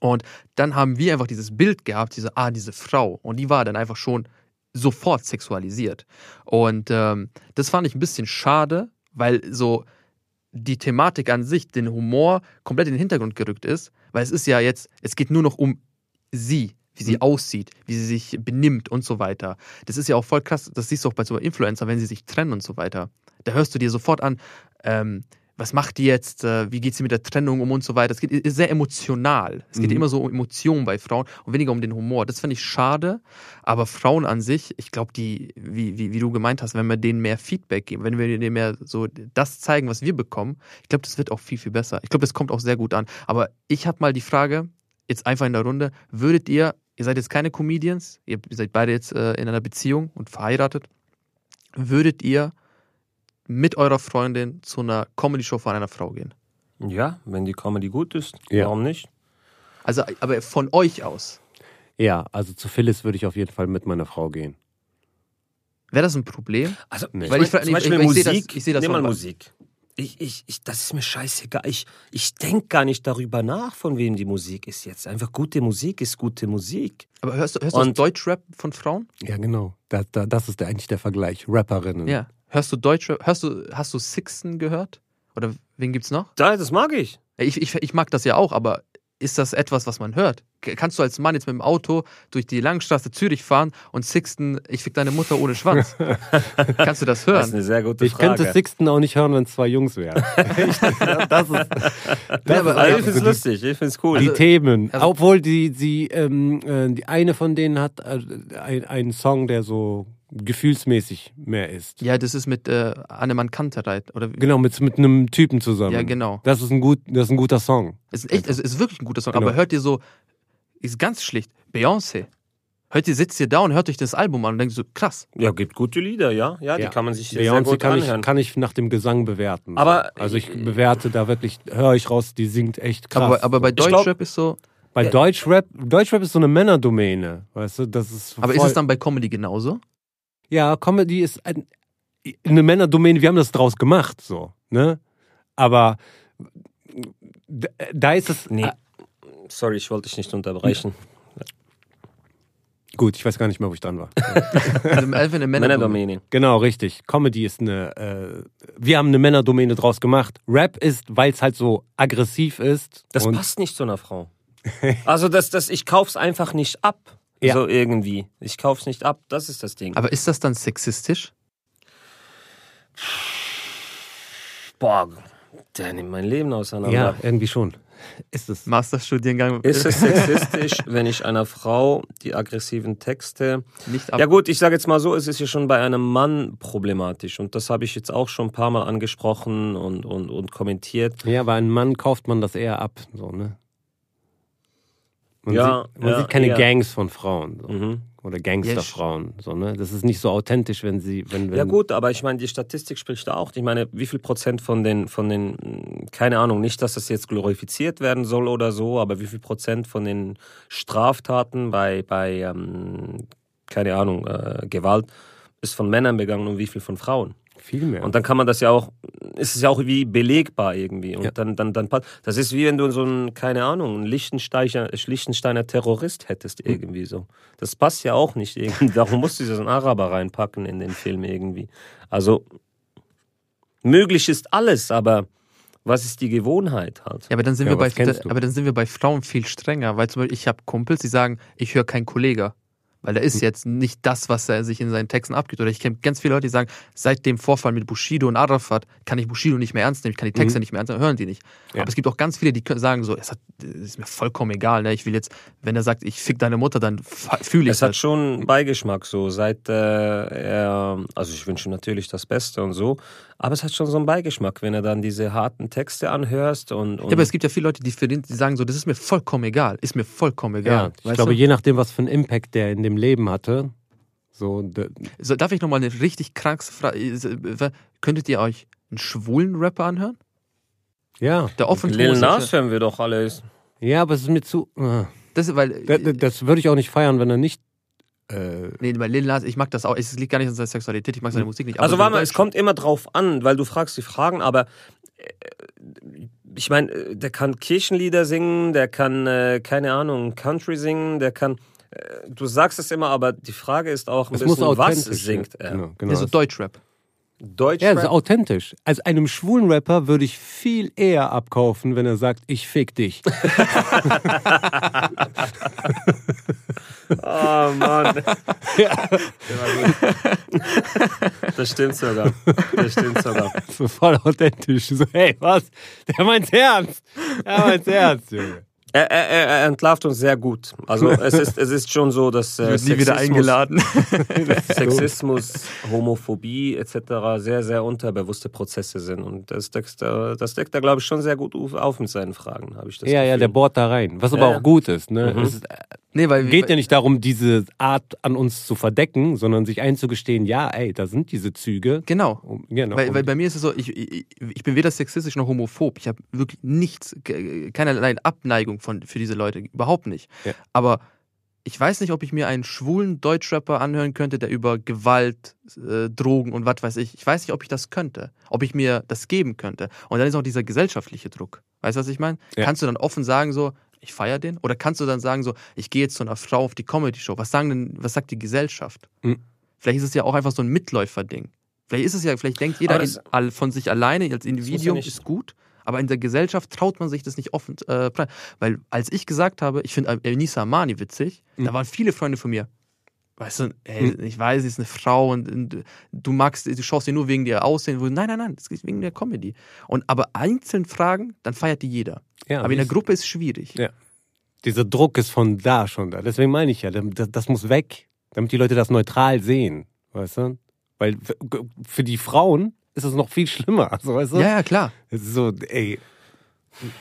Und dann haben wir einfach dieses Bild gehabt, diese, ah, diese Frau. Und die war dann einfach schon sofort sexualisiert. Und ähm, das fand ich ein bisschen schade, weil so die Thematik an sich, den Humor komplett in den Hintergrund gerückt ist, weil es ist ja jetzt, es geht nur noch um sie, wie sie Mhm. aussieht, wie sie sich benimmt und so weiter. Das ist ja auch voll krass, das siehst du auch bei so Influencer, wenn sie sich trennen und so weiter. Da hörst du dir sofort an, ähm, was macht die jetzt, äh, wie geht sie mit der Trennung um und so weiter. Es geht ist sehr emotional. Es geht Mhm. immer so um Emotionen bei Frauen und weniger um den Humor. Das finde ich schade, aber Frauen an sich, ich glaube, die, wie, wie, wie du gemeint hast, wenn wir denen mehr Feedback geben, wenn wir denen mehr so das zeigen, was wir bekommen, ich glaube, das wird auch viel, viel besser. Ich glaube, das kommt auch sehr gut an. Aber ich habe mal die Frage, jetzt einfach in der Runde, würdet ihr, ihr seid jetzt keine Comedians, ihr seid beide jetzt äh, in einer Beziehung und verheiratet, würdet ihr mit eurer Freundin zu einer Comedy-Show von einer Frau gehen? ja, wenn die Comedy gut ist, Ja. warum nicht? Also, aber von euch aus, ja, also zu Phyllis würde ich auf jeden Fall mit meiner Frau gehen. wäre das ein Problem? Also, Nee. ich Weil ich fra- zum Beispiel ich- ich seh Musik, das- ich seh das nimm mal Musik. Ich, ich, ich, das ist mir scheißegal. Ich, ich denke gar nicht darüber nach, von wem die Musik ist jetzt. Einfach gute Musik ist gute Musik. Aber hörst du, hörst du Deutschrap von Frauen? Ja, genau. Da, da, das ist eigentlich der Vergleich. Rapperinnen. Ja. Hörst du Deutschrap? Hörst du, hast du Sixten gehört? Oder wen gibt's noch? Da, das mag ich. Ich, ich, ich mag das ja auch, aber ist das etwas, was man hört? Kannst du als Mann jetzt mit dem Auto durch die Langstraße Zürich fahren und Sixten, ich fick deine Mutter ohne Schwanz? Kannst du das Das ist hören? eine sehr gute Ich Frage. könnte Sixten auch nicht hören, wenn es zwei Jungs wären. Ich- das ist, das Also, ich finde so es die, lustig, ich finde es cool. die Also- Themen. also- Obwohl die, die, ähm, äh, die eine von denen hat äh, ein- einen Song, der so gefühlsmäßig mehr ist. Ja, das ist mit äh, Annemann Kantereit. Oder wie- Genau, mit, mit einem Typen zusammen. Ja, genau. Das ist ein, gut, das ist ein guter Song. Es ist echt, es ist wirklich ein guter Song. Genau. Aber hört ihr so, ist ganz schlicht, Beyoncé. Hört ihr, sitzt ihr da und hört euch das Album an und denkt so, krass. ja, gibt gute Lieder, ja. Ja, die Ja. kann man sich sehr, sehr Beyoncé gut kann ich, anhören. kann ich nach dem Gesang bewerten. Aber- also ich bewerte da wirklich, höre ich raus, die singt echt krass. Aber, aber bei Deutschrap ist so, Bei Deutschrap, Deutschrap ist so eine Männerdomäne, weißt du, das ist aber voll, ist es dann bei Comedy genauso? Ja, Comedy ist ein, eine Männerdomäne, wir haben das draus gemacht, so, ne? Aber da ist es. Nee. Ah, Sorry, ich wollte dich nicht unterbrechen. gut, ich weiß gar nicht mehr, wo ich dran war. Also einfach eine Männerdomäne. Männerdomäne. genau, richtig. Comedy ist eine. Äh, wir haben eine Männerdomäne draus gemacht. Rap ist, weil es halt so aggressiv ist. Das passt nicht zu einer Frau. Also das, das, ich kauf's einfach nicht ab. Ja. So irgendwie. Ich kauf's nicht ab. Das ist das Ding. Aber ist das dann sexistisch? Boah, der nimmt mein Leben auseinander. Ja, irgendwie schon. Ist es. Masterstudiengang Ist es sexistisch, wenn ich einer Frau die aggressiven Texte. nicht ab. Ja gut, ich sage jetzt mal so, es ist ja schon bei einem Mann problematisch. Und das habe ich jetzt auch schon ein paar Mal angesprochen und, und, und kommentiert. Ja, bei einem Mann kauft man das eher ab, so, ne? Man, Ja, sieht, man ja, sieht keine eher. Gangs von Frauen. So. Mhm. Oder Gangsterfrauen. So, ne? Das ist nicht so authentisch, wenn sie. Wenn, wenn, Ja gut, aber ich meine, die Statistik spricht da auch. Ich meine, wie viel Prozent von den, von den, mh, keine Ahnung, nicht, dass das jetzt glorifiziert werden soll oder so, aber wie viel Prozent von den Straftaten bei, bei ähm, keine Ahnung, äh, Gewalt ist von Männern begangen und wie viel von Frauen? Viel mehr. Und dann kann man das ja auch, ist es ja auch wie belegbar irgendwie. Und Ja. dann, dann, dann, passt- das ist wie wenn du so einen, keine Ahnung, einen Lichtensteiner, Lichtensteiner Terrorist hättest Hm. irgendwie so. Das passt ja auch nicht irgendwie. Darum musst du so einen Araber reinpacken in den Film irgendwie. Also, möglich ist alles, aber was ist die Gewohnheit halt? Ja, aber dann sind Ja, wir bei, aber dann sind wir bei Frauen viel strenger, weil zum Beispiel ich habe Kumpels, die sagen, ich höre keinen Kollege. Weil er Hm. ist jetzt nicht das, was er sich in seinen Texten abgibt. Oder ich kenne ganz viele Leute, die sagen, seit dem Vorfall mit Bushido und Arafat kann ich Bushido nicht mehr ernst nehmen, ich kann die Texte nicht mehr ernst nehmen, hören die nicht. Mhm. Ja. Aber es gibt auch ganz viele, die sagen so, es hat, es ist mir vollkommen egal, ne? ich will jetzt, wenn er sagt, ich fick deine Mutter, dann fühle ich Es hat halt. schon Beigeschmack so, seit äh, er, also ich wünsche ihm natürlich das Beste und so, aber es hat schon so einen Beigeschmack, wenn er dann diese harten Texte anhörst und, und Ja, aber es gibt ja viele Leute, die, für den, die sagen so, das ist mir vollkommen egal, ist mir vollkommen egal. ja, ich glaube, du? je nachdem, was für einen Impact der in dem Leben hatte, so, So, darf ich nochmal eine richtig krankste Frage? Könntet ihr euch einen schwulen Rapper anhören? ja, Der offen Lil Nas hören wir doch alles. ja, aber es ist mir zu. Äh, Das, weil, das, das würde ich auch nicht feiern, wenn er nicht. Äh, nee, bei Lil Nas, ich mag das auch. Es liegt gar nicht an seiner Sexualität, ich mag seine Musik nicht. aber Also so warte mal, es kommt immer drauf an, weil du fragst die Fragen, aber äh, ich meine, äh, der kann Kirchenlieder singen, der kann, äh, keine Ahnung, Country singen, der kann, äh, du sagst es immer, aber die Frage ist auch ein es muss bisschen, was singt er? Genau, genau. Nee, so Deutschrap. Deutsch Ja, ist authentisch. Als einem schwulen Rapper würde ich viel eher abkaufen, wenn er sagt, ich fick dich. Oh Mann. Das stimmt sogar. Das stimmt sogar. So voll authentisch. So, hey, was? Der meint's ernst. Der meint's ernst, Junge. Er, er, er entlarvt uns sehr gut. Also es ist, es ist schon so, dass äh, nie wieder Sexismus- eingeladen. Sexismus, Homophobie etc. sehr, sehr unterbewusste Prozesse sind. Und das deckt, er- das deckt er, glaube ich, schon sehr gut auf- mit seinen Fragen, habe ich das Ja, ja, Gefühl. der bohrt da rein. Was aber Ja, ja. auch gut ist. Ne? Mhm. Es ist, nee, weil geht ja nicht darum, diese Art an uns zu verdecken, sondern sich einzugestehen, ja, ey, da sind diese Züge. Genau. Um, genau. Weil, um- weil bei mir ist es so, ich, ich, ich bin weder sexistisch noch homophob. Ich habe wirklich nichts, ke- keinerlei Abneigung von, für diese Leute. Überhaupt nicht. Ja. Aber ich weiß nicht, ob ich mir einen schwulen Deutschrapper anhören könnte, der über Gewalt, äh, Drogen und was weiß ich. Ich weiß nicht, ob ich das könnte. Ob ich mir das geben könnte. Und dann ist auch dieser gesellschaftliche Druck. Weißt du, was ich meine? Ja. Kannst du dann offen sagen, so, ich feiere den? Oder kannst du dann sagen, so, ich gehe jetzt zu einer Frau auf die Comedy-Show? Was sagen denn, was sagt die Gesellschaft? Mhm. Vielleicht ist es ja auch einfach so ein Mitläufer-Ding. Vielleicht ist es ja, vielleicht denkt jeder in, das- all, von sich alleine als ja Individuum nicht- ist gut, aber in der Gesellschaft traut man sich das nicht offen. Äh, weil als ich gesagt habe, ich finde Elnisa Amani witzig, da waren viele Freunde von mir. Weißt du, ey, ich weiß, sie ist eine Frau und, und du magst, du schaust sie nur wegen ihr Aussehen. Nein, nein, nein, das ist wegen der Comedy. Und aber einzeln Fragen, dann feiert die jeder. ja, aber in der Gruppe ist es schwierig. Ja. Dieser Druck ist von da schon da. Deswegen meine ich ja, das, das muss weg, damit die Leute das neutral sehen. Weißt du? Weil für die Frauen ist es noch viel schlimmer. Also, weißt du? Ja, ja, klar. Es ist so, ey,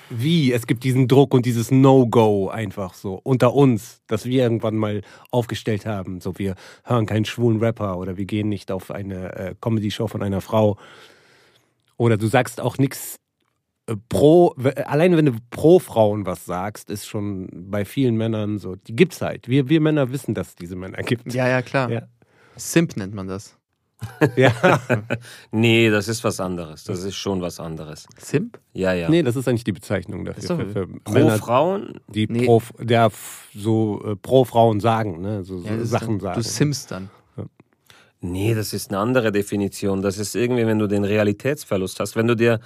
wie? Es gibt diesen Druck und dieses No-Go einfach so unter uns, dass wir irgendwann mal aufgestellt haben. So, wir hören keinen schwulen Rapper oder wir gehen nicht auf eine äh, Comedy-Show von einer Frau. Oder du sagst auch nichts äh, pro, alleine wenn du pro Frauen was sagst, ist schon bei vielen Männern so, die gibt's halt. Wir, wir Männer wissen, dass es diese Männer gibt. Ja, ja, klar. Ja. Simp nennt man das. Ja. Nee, das ist was anderes. Das ist schon was anderes. Simp? Ja, ja. Nee, das ist eigentlich die Bezeichnung dafür. Ist doch- für, für Pro Männer, Frauen, die Nee. pro, der so äh, pro Frauen sagen, ne? So, so Ja, Sachen dann, sagen. Du simpst dann. Nee, das ist eine andere Definition. Das ist irgendwie, wenn du den Realitätsverlust hast. Wenn du dir,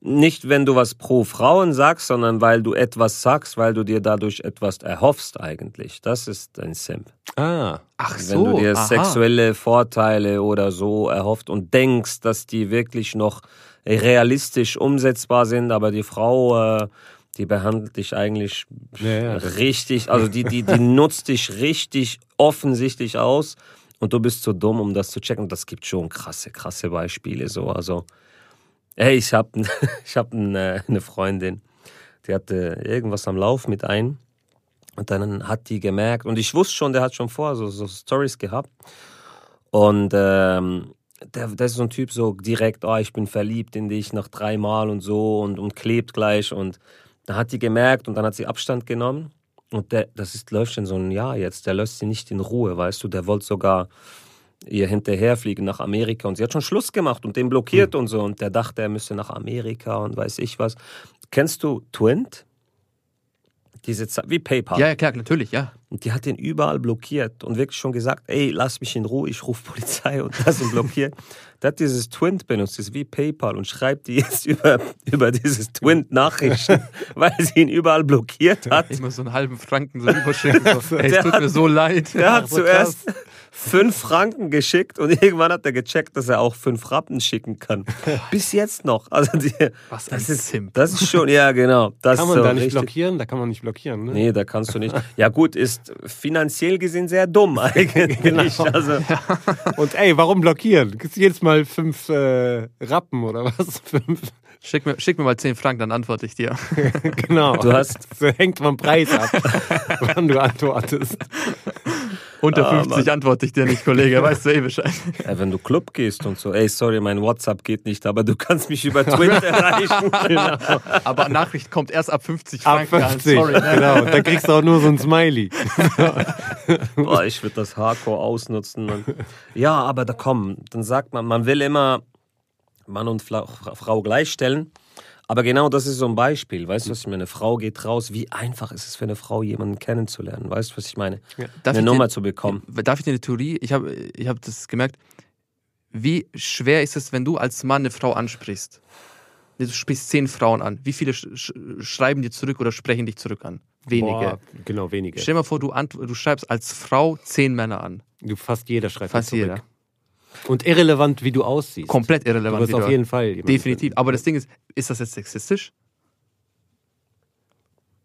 nicht wenn du was pro Frauen sagst, sondern weil du etwas sagst, weil du dir dadurch etwas erhoffst eigentlich. Das ist ein Simp. Ah, Ach Wenn so. du dir aha. sexuelle Vorteile oder so erhofft und denkst, dass die wirklich noch realistisch umsetzbar sind, aber die Frau, äh, die behandelt dich eigentlich Ja, ja, richtig, also die, die, die nutzt dich richtig offensichtlich aus und du bist zu dumm, um das zu checken. Das gibt schon krasse, krasse Beispiele so. Also, ey, ich habe ich hab eine, eine Freundin, die hatte irgendwas am Lauf mit ein und dann hat die gemerkt und ich wusste schon, der hat schon vorher so, so Stories gehabt und ähm, der, der ist so ein Typ, so direkt, oh, ich bin verliebt in dich nach dreimal und so und, und klebt gleich. Und dann hat die gemerkt und dann hat sie Abstand genommen. Und der, das ist, läuft schon so ein Jahr jetzt, der lässt sie nicht in Ruhe, weißt du, der wollte sogar, ihr hinterherfliegen nach Amerika und sie hat schon Schluss gemacht und den blockiert und so und der dachte, er müsse nach Amerika und weiß ich was. Kennst du Twint? Diese Ze- wie PayPal. Ja, ja, klar, natürlich, ja. Und die hat den überall blockiert und wirklich schon gesagt, ey, lass mich in Ruhe, ich rufe Polizei und das ihn blockiert. Der hat dieses Twint benutzt, das ist wie PayPal und schreibt die jetzt über, über dieses Twint Nachrichten, weil sie ihn überall blockiert hat. Immer so einen halben Franken so überschicken. So, ey, es tut hat- mir so leid. Der hat zuerst fünf Franken geschickt und irgendwann hat er gecheckt, dass er auch fünf Rappen schicken kann. Bis jetzt noch. Also die, Was das ist, Simp. das ist schon, ja genau. Das Kann man so da nicht richtig. blockieren? Da kann man nicht blockieren, ne? Nee, da kannst du nicht. Ja gut, ist finanziell gesehen sehr dumm eigentlich. Genau. Also, Und ey, warum blockieren? Gibt's jedes Mal fünf äh, Rappen oder was? Fünf. Schick mir, schick mir mal 10 Franken, dann antworte ich dir. Genau. Du hast- Das hängt vom Preis ab, wann du antwortest. Unter Ah, 50 antworte ich dir nicht, Kollege. Weißt du eh Bescheid. ja, wenn du Club gehst und so, ey, sorry, mein WhatsApp geht nicht, aber du kannst mich über Twitter erreichen. Aber Nachricht kommt erst ab 50 Ab Franken an. 50. Sorry. ne? Genau. Da kriegst du auch nur so ein Smiley. Boah, ich würde das Hardcore ausnutzen. Und ja, aber da komm, dann sagt man, man will immer Mann und Frau gleichstellen. Aber genau das ist so ein Beispiel. Weißt du, was ich meine? Eine Frau geht raus. Wie einfach ist es für eine Frau, jemanden kennenzulernen? Weißt du, was ich meine? Darf eine Nummer dir- zu bekommen. Darf ich dir eine Theorie? Ich habe ich hab das gemerkt. Wie schwer ist es, wenn du als Mann eine Frau ansprichst? Du sprichst zehn Frauen an. Wie viele sch sch schreiben dir zurück oder sprechen dich zurück an? Wenige. Boah, genau, wenige. Stell dir mal vor, du, du schreibst als Frau zehn Männer an. Du, fast jeder schreibt Fast zurück. jeder. Und irrelevant, wie du aussiehst. Komplett Du irrelevant. wirst wie auf jeden Fall Definitiv. finden. Aber das Ding ist, ist das jetzt sexistisch?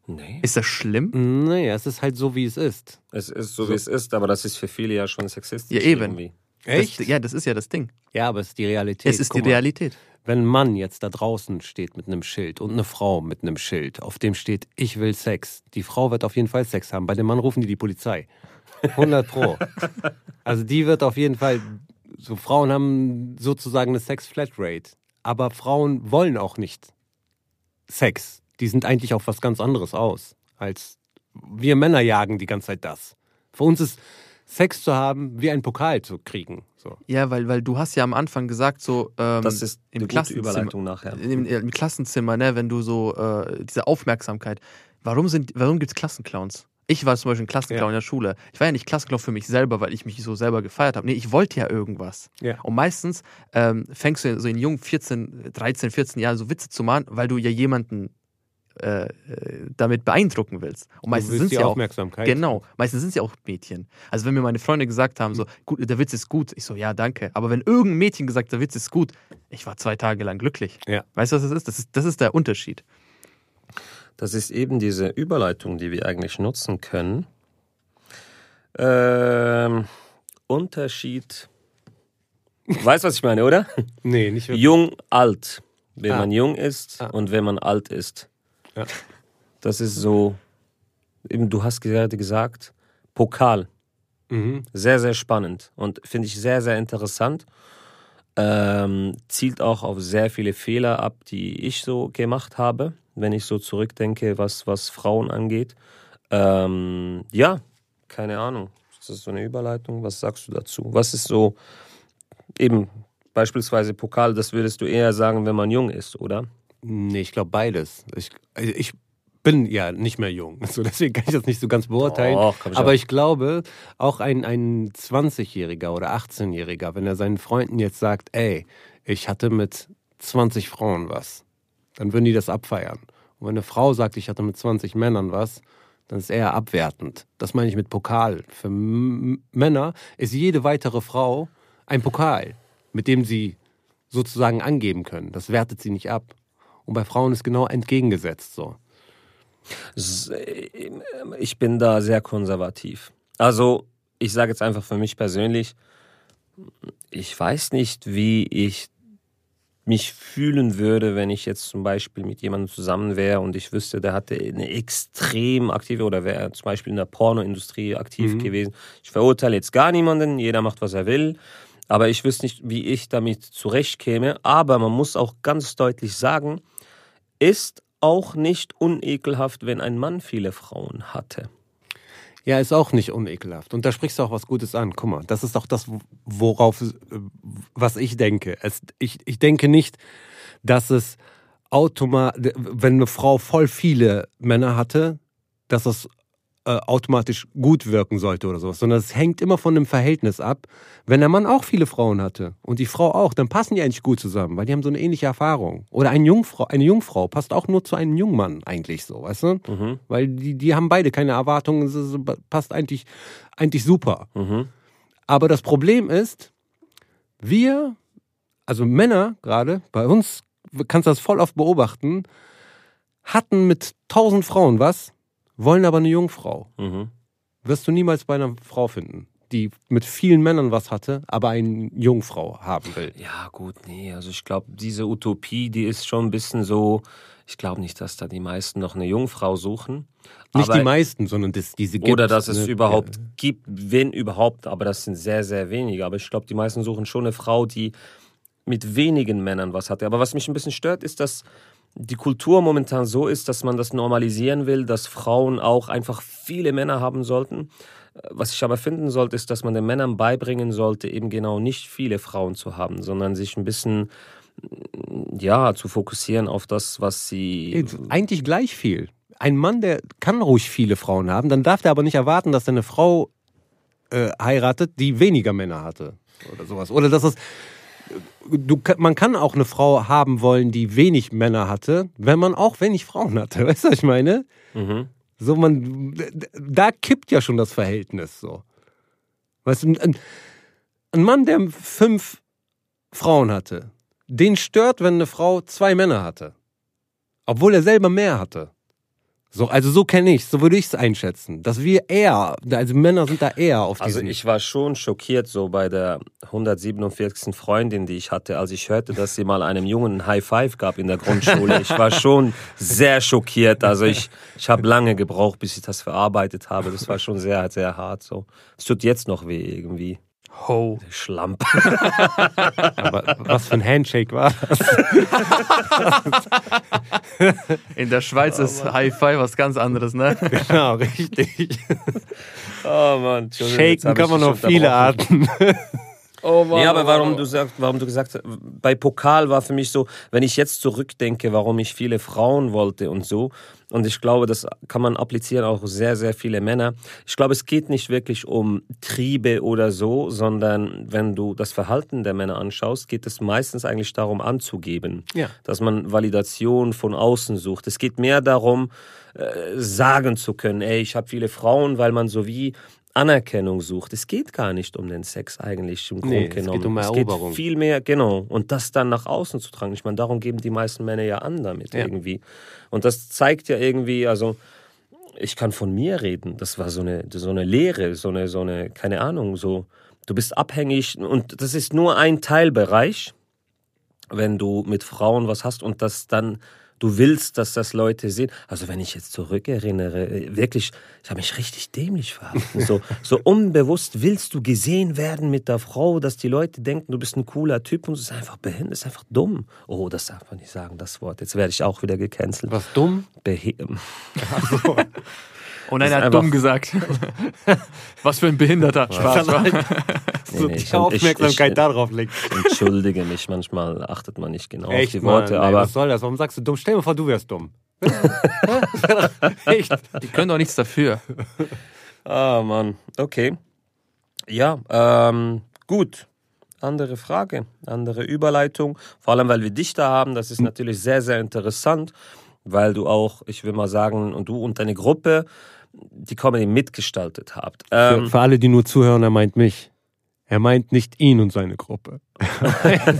Nee. Ist das schlimm? Naja, es ist halt so, wie es ist. Es ist so, wie es ist, aber das ist für viele ja schon sexistisch. Ja, eben. Irgendwie. Echt? Das, ja, das ist ja das Ding. Ja, aber es ist die Realität. Es ist Guck die mal, Realität. Wenn ein Mann jetzt da draußen steht mit einem Schild und eine Frau mit einem Schild, auf dem steht, ich will Sex. Die Frau wird auf jeden Fall Sex haben. Bei dem Mann rufen die die Polizei. 100 Pro. Also die wird auf jeden Fall, so Frauen haben sozusagen eine Sex-Flatrate. Aber Frauen wollen auch nicht Sex. Die sind eigentlich auf was ganz anderes aus. Als wir Männer jagen die ganze Zeit das. Für uns ist Sex zu haben, wie ein Pokal zu kriegen. So. Ja, weil, weil du hast ja am Anfang gesagt, so ähm, Das ist im eine Klassenzimmer, Überleitung nachher. im, im Klassenzimmer, ne, wenn du so äh, diese Aufmerksamkeit. Warum sind, warum gibt's Klassenclowns? Ich war zum Beispiel ein Klassenclown in der Schule. Ich war ja nicht Klassenclown für mich selber, weil ich mich so selber gefeiert habe. Nee, ich wollte ja irgendwas. Ja. Und meistens ähm, fängst du so in jungen 14, 13, 14 Jahren so Witze zu machen, weil du ja jemanden äh, äh, damit beeindrucken willst. Und meistens sind sie auch Aufmerksamkeit. Genau, meistens sind sie auch Mädchen. Also wenn mir meine Freunde gesagt haben, so, gut, der Witz ist gut, ich so, ja, danke. Aber wenn irgendein Mädchen gesagt, der Witz ist gut, ich war zwei Tage lang glücklich. Ja. Weißt du, was das ist? Das ist, das ist der Unterschied. Das ist eben diese Überleitung, die wir eigentlich nutzen können. Ähm, Unterschied. Weißt du, was ich meine, oder? Nee, nicht wirklich. Jung, alt. Wenn Ah. man jung ist Ah. und wenn man alt ist. Ja. Das ist so, eben du hast gerade gesagt, Pokal. Mhm. Sehr, sehr spannend und finde ich sehr, sehr interessant. Ähm, zielt auch auf sehr viele Fehler ab, die ich so gemacht habe, wenn ich so zurückdenke, was, was Frauen angeht. Ähm, ja, keine Ahnung. Ist das so eine Überleitung? Was sagst du dazu? Was ist so, eben beispielsweise Pokal, das würdest du eher sagen, wenn man jung ist, oder? Nee, ich glaube beides. Ich, also ich bin ja nicht mehr jung, so deswegen kann ich das nicht so ganz beurteilen. Schon. Aber ich glaube, auch ein, ein 20-Jähriger oder 18-Jähriger, wenn er seinen Freunden jetzt sagt, ey, ich hatte mit 20 Frauen was, dann würden die das abfeiern. Und wenn eine Frau sagt, ich hatte mit 20 Männern was, dann ist eher abwertend. Das meine ich mit Pokal. Für Männer ist jede weitere Frau ein Pokal, mit dem sie sozusagen angeben können. Das wertet sie nicht ab. Und bei Frauen ist genau entgegengesetzt so. Äh, Ich bin da sehr konservativ. Also, ich sage jetzt einfach für mich persönlich, ich weiß nicht, wie ich mich fühlen würde, wenn ich jetzt zum Beispiel mit jemandem zusammen wäre und ich wüsste, der hatte eine extrem aktive oder wäre zum Beispiel in der Pornoindustrie aktiv gewesen. Ich verurteile jetzt gar niemanden, jeder macht, was er will. Aber ich wüsste nicht, wie ich damit zurechtkäme. Aber man muss auch ganz deutlich sagen, ist auch nicht unekelhaft, wenn ein Mann viele Frauen hatte. Ja, ist auch nicht unekelhaft. Und da sprichst du auch was Gutes an. Guck mal, das ist doch das, worauf, äh, was ich denke. Es, ich, ich denke nicht, dass es automatisch, wenn eine Frau voll viele Männer hatte, dass das äh, automatisch gut wirken sollte oder sowas, sondern es hängt immer von dem Verhältnis ab. Wenn der Mann auch viele Frauen hatte und die Frau auch, dann passen die eigentlich gut zusammen, weil die haben so eine ähnliche Erfahrung. Oder eine Jungfrau, eine Jungfrau passt auch nur zu einem Jungmann eigentlich so, weißt du? Mhm. Weil die, die haben beide keine Erwartungen, es passt eigentlich, eigentlich super. Mhm. Aber das Problem ist, wir, also Männer gerade, bei uns kannst du das voll oft beobachten, hatten mit tausend Frauen was, wollen aber eine Jungfrau. Mhm. Wirst du niemals bei einer Frau finden, die mit vielen Männern was hatte, aber eine Jungfrau haben will. Ja, gut, nee, also ich glaube, diese Utopie, die ist schon ein bisschen so, ich glaube nicht, dass da die meisten noch eine Jungfrau suchen. Nicht aber, die meisten, sondern das, diese gibt, Oder dass es ne? überhaupt gibt, wenn überhaupt, aber das sind sehr, sehr wenige. Aber ich glaube, die meisten suchen schon eine Frau, die mit wenigen Männern was hatte. Aber was mich ein bisschen stört, ist, dass die Kultur momentan so ist, dass man das normalisieren will, dass Frauen auch einfach viele Männer haben sollten. Was ich aber finden sollte, ist, dass man den Männern beibringen sollte, eben genau nicht viele Frauen zu haben, sondern sich ein bisschen ja zu fokussieren auf das, was sie Eigentlich gleich viel. Ein Mann, der kann ruhig viele Frauen haben, dann darf der aber nicht erwarten, dass er eine Frau äh, heiratet, die weniger Männer hatte. Oder sowas. Oder dass es. Du, man kann auch eine Frau haben wollen, die wenig Männer hatte, wenn man auch wenig Frauen hatte. Weißt du, was ich meine? Mhm. So, man. Da kippt ja schon das Verhältnis so. Weißt du, ein, ein Mann, der fünf Frauen hatte, den stört, wenn eine Frau zwei Männer hatte. Obwohl er selber mehr hatte. So, also so kenne ich so würde ich es einschätzen. Dass wir eher, also Männer sind da eher auf Also ich war schon schockiert so bei der 147. Freundin, die ich hatte, als ich hörte, dass sie mal einem Jungen ein High Five gab in der Grundschule. Ich war schon sehr schockiert. Also ich, ich habe lange gebraucht, bis ich das verarbeitet habe. Das war schon sehr, sehr hart so. Es tut jetzt noch weh irgendwie. Ho. Schlamp. aber was für ein Handshake war das? In der Schweiz ist High Five was ganz anderes, ne? genau, richtig. Oh Mann. Shaken kann man auf viele. Arten. Oh Mann. Ja, aber warum du sagst, warum du gesagt hast, bei Pokal war für mich so, wenn ich jetzt zurückdenke, warum ich viele Frauen wollte und so, und ich glaube, das kann man applizieren auch sehr, sehr viele Männer. Ich glaube, es geht nicht wirklich um Triebe oder so, sondern wenn du das Verhalten der Männer anschaust, geht es meistens eigentlich darum anzugeben, Ja. dass man Validation von außen sucht. Es geht mehr darum, äh, sagen zu können, ey, ich habe viele Frauen, weil man so wie Anerkennung sucht. Es geht gar nicht um den Sex eigentlich im Nee, Grund es geht genommen. um es Eroberung. geht viel mehr, genau. Und das dann nach außen zu tragen. Ich meine, darum geben die meisten Männer ja an damit Ja. irgendwie. Und das zeigt ja irgendwie, also ich kann von mir reden. Das war so eine, so eine Lehre, so eine, so eine, keine Ahnung, so. Du bist abhängig und das ist nur ein Teilbereich, wenn du mit Frauen was hast und das dann, du willst, dass das Leute sehen. Also wenn ich jetzt zurückerinnere, äh, wirklich, ich habe mich richtig dämlich verhalten. So, so unbewusst willst du gesehen werden mit der Frau, dass die Leute denken, du bist ein cooler Typ und es ist einfach behindert, ist einfach dumm. Oh, das darf man nicht sagen, das Wort. Jetzt werde ich auch wieder gecancelt. Was dumm? Behe Oh nein, Das er ist hat dumm gesagt. Was für ein Behinderter. Spaß. Halt Nee, so nee, die ich- Aufmerksamkeit ich- ich- darauf liegt. Entschuldige mich, manchmal achtet man nicht genau auf Echt, die Worte, Mann, ey, aber was soll das? Warum sagst du dumm? Stell dir mal vor, du wärst dumm. Echt? Die können doch nichts dafür. Ah, Mann. Okay. Ja, ähm, gut. Andere Frage, andere Überleitung. Vor allem, weil wir dich da haben. Das ist natürlich sehr, sehr interessant, weil du auch, ich will mal sagen, und du und deine Gruppe die Comedy mitgestaltet habt. Für, Ähm, für alle, die nur zuhören, er meint mich. Er meint nicht ihn und seine Gruppe.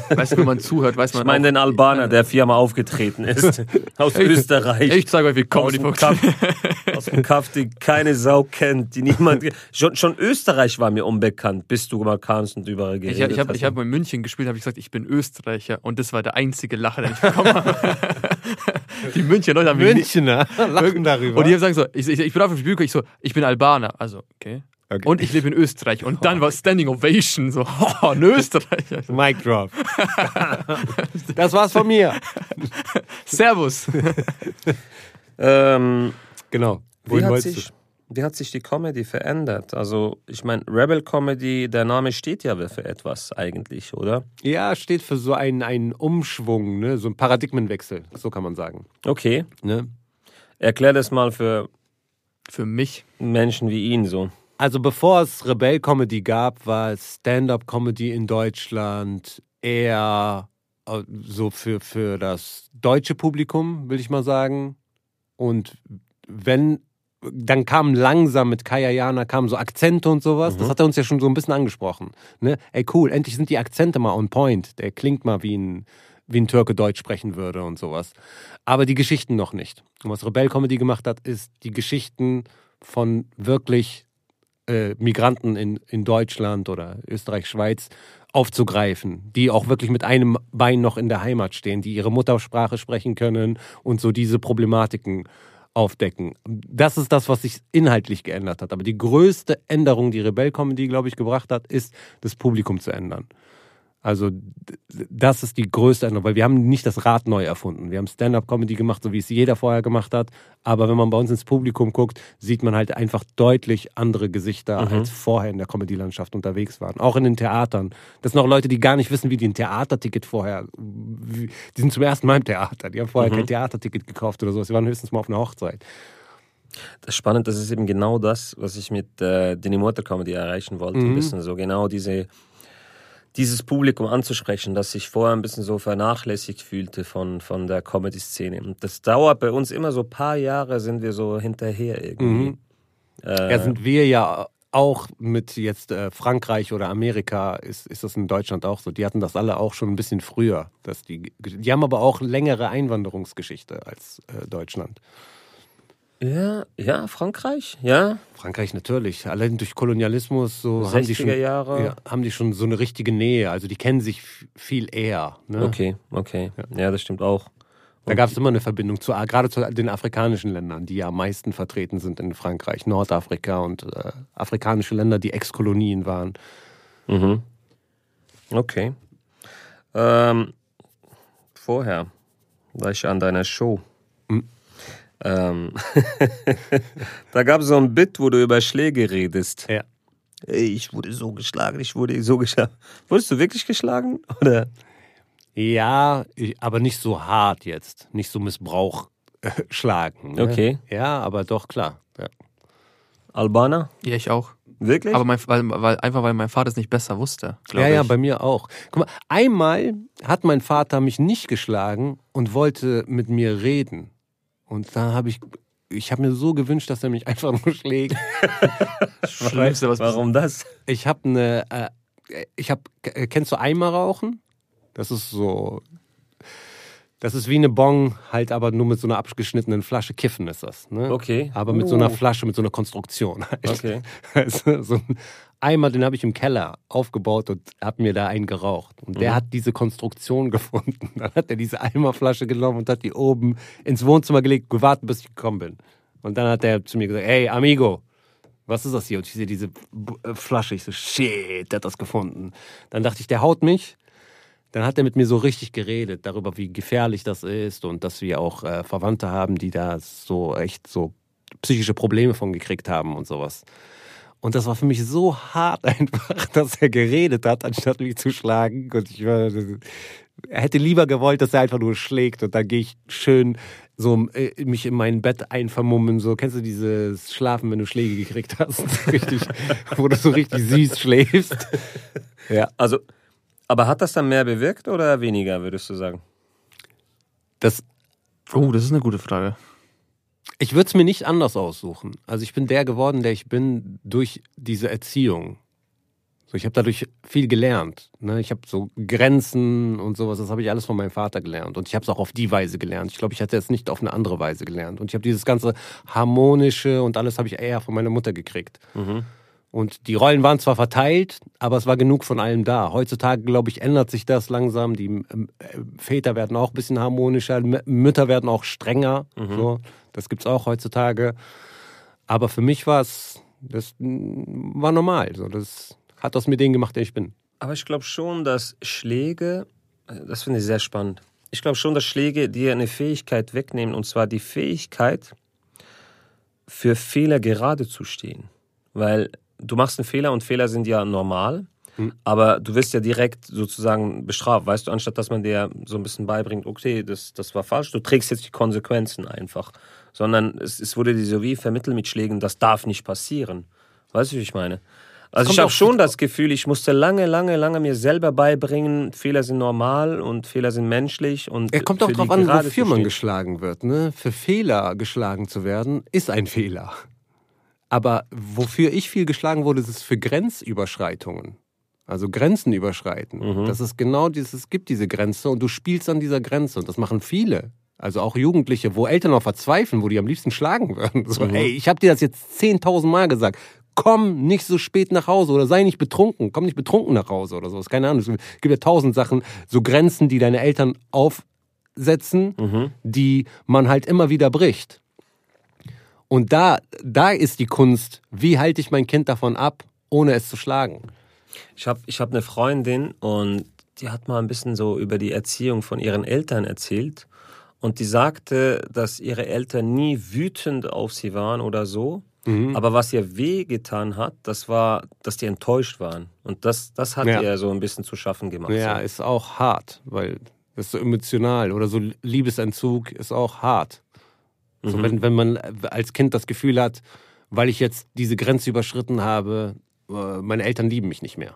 Weißt du, wenn man zuhört, weiß man ich meine den Albaner, der viermal aufgetreten ist. aus Österreich. Ich zeige euch, wie Comedy funktioniert. Kaff, aus dem Kaff, die keine Sau kennt, die niemand. Schon, schon Österreich war mir unbekannt, bis du mal kamst und überall Ich, geredet ich habe hast. ich hab in München gespielt, habe ich gesagt, ich bin Österreicher. Und das war der einzige Lacher, den ich bekommen habe. Die Münchner Leute haben Münchner lachen darüber. Und die haben gesagt so, ich, ich, ich bin auf dem Spiel, ich so, ich bin Albaner. Also, okay. Okay. Und ich lebe in Österreich. Und dann war Standing Ovation. So, oh, ein Österreicher. Mic drop. das war's von mir. Servus. ähm, Genau. wie Wohin hat wolltest sich wie hat sich die Comedy verändert? Also, ich meine, Rebel Comedy, der Name steht ja für etwas eigentlich, oder? Ja, steht für so einen, einen Umschwung, ne? so ein Paradigmenwechsel, so kann man sagen. Okay. Ne? Erklär das mal für Für mich. Menschen wie ihn so. Also bevor es Rebell-Comedy gab, war Stand-up-Comedy in Deutschland eher äh, so für, für das deutsche Publikum, will ich mal sagen. Und wenn, dann kamen langsam mit Kaya Jana, kamen so Akzente und sowas. Das hat er uns ja schon so ein bisschen angesprochen. Ne? Ey, cool, endlich sind die Akzente mal on point. Der klingt mal wie ein, wie ein Türke Deutsch sprechen würde und sowas. Aber die Geschichten noch nicht. Und was Rebell Comedy gemacht hat, ist die Geschichten von wirklich äh, Migranten in, in Deutschland oder Österreich, Schweiz aufzugreifen, die auch wirklich mit einem Bein noch in der Heimat stehen, die ihre Muttersprache sprechen können und so diese Problematiken aufdecken. Das ist das, was sich inhaltlich geändert hat. Aber die größte Änderung, die Rebell Comedy, glaube ich, gebracht hat, ist, das Publikum zu ändern. Also das ist die größte Änderung, weil wir haben nicht das Rad neu erfunden. Wir haben Stand-up-Comedy gemacht, so wie es jeder vorher gemacht hat. Aber wenn man bei uns ins Publikum guckt, sieht man halt einfach deutlich andere Gesichter, als vorher in der Comedy-Landschaft unterwegs waren. Auch in den Theatern. Das sind auch Leute, die gar nicht wissen, wie die ein Theaterticket vorher, die sind zum ersten Mal im Theater. Die haben vorher kein Theaterticket gekauft oder so. Sie waren höchstens mal auf einer Hochzeit. Das ist spannend, das ist eben genau das, was ich mit äh, Denny Motor Comedy erreichen wollte. Ein bisschen so genau diese, dieses Publikum anzusprechen, das sich vorher ein bisschen so vernachlässigt fühlte von, von der Comedy-Szene. Und das dauert bei uns immer so ein paar Jahre, sind wir so hinterher irgendwie. Äh, Ja, sind wir ja auch mit jetzt äh, Frankreich oder Amerika, ist, ist das in Deutschland auch so. Die hatten das alle auch schon ein bisschen früher. Dass die, die haben aber auch längere Einwanderungsgeschichte als äh, Deutschland. Ja, ja, Frankreich, ja. Frankreich natürlich. Allein durch Kolonialismus so haben die 60er schon, Jahre. ja, haben die schon so eine richtige Nähe. Also die kennen sich viel eher. Ne? Okay, okay. Ja, das stimmt auch. Da gab es immer eine Verbindung zu, gerade zu den afrikanischen Ländern, die ja am meisten vertreten sind in Frankreich, Nordafrika und äh, afrikanische Länder, die Ex-Kolonien waren. Mhm. Okay. Ähm, vorher war ich an deiner Show. Ähm, da gab es so ein Bit, wo du über Schläge redest. Ja. Ey, ich wurde so geschlagen, ich wurde so geschlagen. Wurdest du wirklich geschlagen? Oder? Ja, ich- aber nicht so hart jetzt, nicht so Missbrauch äh, schlagen. Ne? Okay. Ja, aber doch klar. Ja. Albaner? Ja, ich auch. Wirklich? Aber mein, weil, weil, einfach weil mein Vater es nicht besser wusste, Ja, ja, ich. bei mir auch. Guck mal, einmal hat mein Vater mich nicht geschlagen und wollte mit mir reden. Und da habe ich, ich habe mir so gewünscht, dass er mich einfach nur schlägt. Schlimmste, was Warum das? Ich habe eine, äh, ich habe, kennst du Eimer rauchen? Das ist so, das ist wie eine Bong, halt aber nur mit so einer abgeschnittenen Flasche. Kiffen ist das. Ne? Okay. Aber mit so einer Oh. Flasche, mit so einer Konstruktion. Halt. Okay. Also, so ein Eimer, den habe ich im Keller aufgebaut und habe mir da einen geraucht. Und der hat diese Konstruktion gefunden. Dann hat er diese Eimerflasche genommen und hat die oben ins Wohnzimmer gelegt, gewartet, bis ich gekommen bin. Und dann hat er zu mir gesagt, hey, Amigo, was ist das hier? Und ich sehe diese B- äh, Flasche. Ich so, shit, der hat das gefunden. Dann dachte ich, der haut mich. Dann hat er mit mir so richtig geredet darüber, wie gefährlich das ist und dass wir auch äh, Verwandte haben, die da so echt so psychische Probleme von gekriegt haben und sowas. Und das war für mich so hart einfach, dass er geredet hat, anstatt mich zu schlagen. Und ich war, er hätte lieber gewollt, dass er einfach nur schlägt. Und dann gehe ich schön so äh, mich in mein Bett einvermummen. So kennst du dieses Schlafen, wenn du Schläge gekriegt hast, richtig, wo du so richtig süß schläfst. Ja, Also, aber hat das dann mehr bewirkt oder weniger, würdest du sagen? das Oh, das ist eine gute Frage. Ich würde es mir nicht anders aussuchen. Also ich bin der geworden, der ich bin durch diese Erziehung. So, ich habe dadurch viel gelernt. Ne? Ich habe so Grenzen und sowas, das habe ich alles von meinem Vater gelernt. Und ich habe es auch auf die Weise gelernt. Ich glaube, ich hätte es nicht auf eine andere Weise gelernt. Und ich habe dieses ganze harmonische und alles habe ich eher von meiner Mutter gekriegt. Und die Rollen waren zwar verteilt, aber es war genug von allem da. Heutzutage, glaube ich, ändert sich das langsam. Die ähm, äh, Väter werden auch ein bisschen harmonischer, Mütter werden auch strenger. So, das gibt's auch heutzutage. Aber für mich war es, das war normal. So, das hat aus mir den gemacht, der ich bin. Aber ich glaube schon, dass Schläge, äh, das finde ich sehr spannend. Ich glaube schon, dass Schläge dir eine Fähigkeit wegnehmen, und zwar die Fähigkeit, für Fehler gerade zu stehen. Weil du machst einen Fehler und Fehler sind ja normal, Hm. aber du wirst ja direkt sozusagen bestraft. Weißt du, anstatt dass man dir so ein bisschen beibringt, okay, das, das war falsch, du trägst jetzt die Konsequenzen einfach. Sondern es, es wurde dir so wie vermittelt mit Schlägen, das darf nicht passieren. Weißt du, wie ich meine? Also ich habe auch- schon das Gefühl, ich musste lange, lange, lange mir selber beibringen, Fehler sind normal und Fehler sind menschlich. Und Er kommt auch drauf an, wofür man geschlagen wird. Ne? Für Fehler geschlagen zu werden, ist ein Fehler. Aber wofür ich viel geschlagen wurde, ist es für Grenzüberschreitungen. Also Grenzen überschreiten. Mhm. Das ist genau dieses, es gibt diese Grenze und du spielst an dieser Grenze. Und das machen viele. Also auch Jugendliche, wo Eltern auch verzweifeln, wo die am liebsten schlagen würden. So, Mhm. ey, ich habe dir das jetzt 10.000 Mal gesagt. Komm nicht so spät nach Hause oder sei nicht betrunken. Komm nicht betrunken nach Hause oder so. Ist keine Ahnung. Es gibt ja tausend Sachen, so Grenzen, die deine Eltern aufsetzen, Mhm. die man halt immer wieder bricht. Und da, da ist die Kunst, wie halte ich mein Kind davon ab, ohne es zu schlagen. Ich habe ich hab eine Freundin und die hat mal ein bisschen so über die Erziehung von ihren Eltern erzählt. Und die sagte, dass ihre Eltern nie wütend auf sie waren oder so. Aber was ihr wehgetan hat, das war, dass die enttäuscht waren. Und das, das hat Ja. ihr so ein bisschen zu schaffen gemacht. Ja, so. ist auch hart, weil das ist so emotional oder so Liebesentzug ist auch hart. So, wenn, wenn man als Kind das Gefühl hat, weil ich jetzt diese Grenze überschritten habe, äh, meine Eltern lieben mich nicht mehr.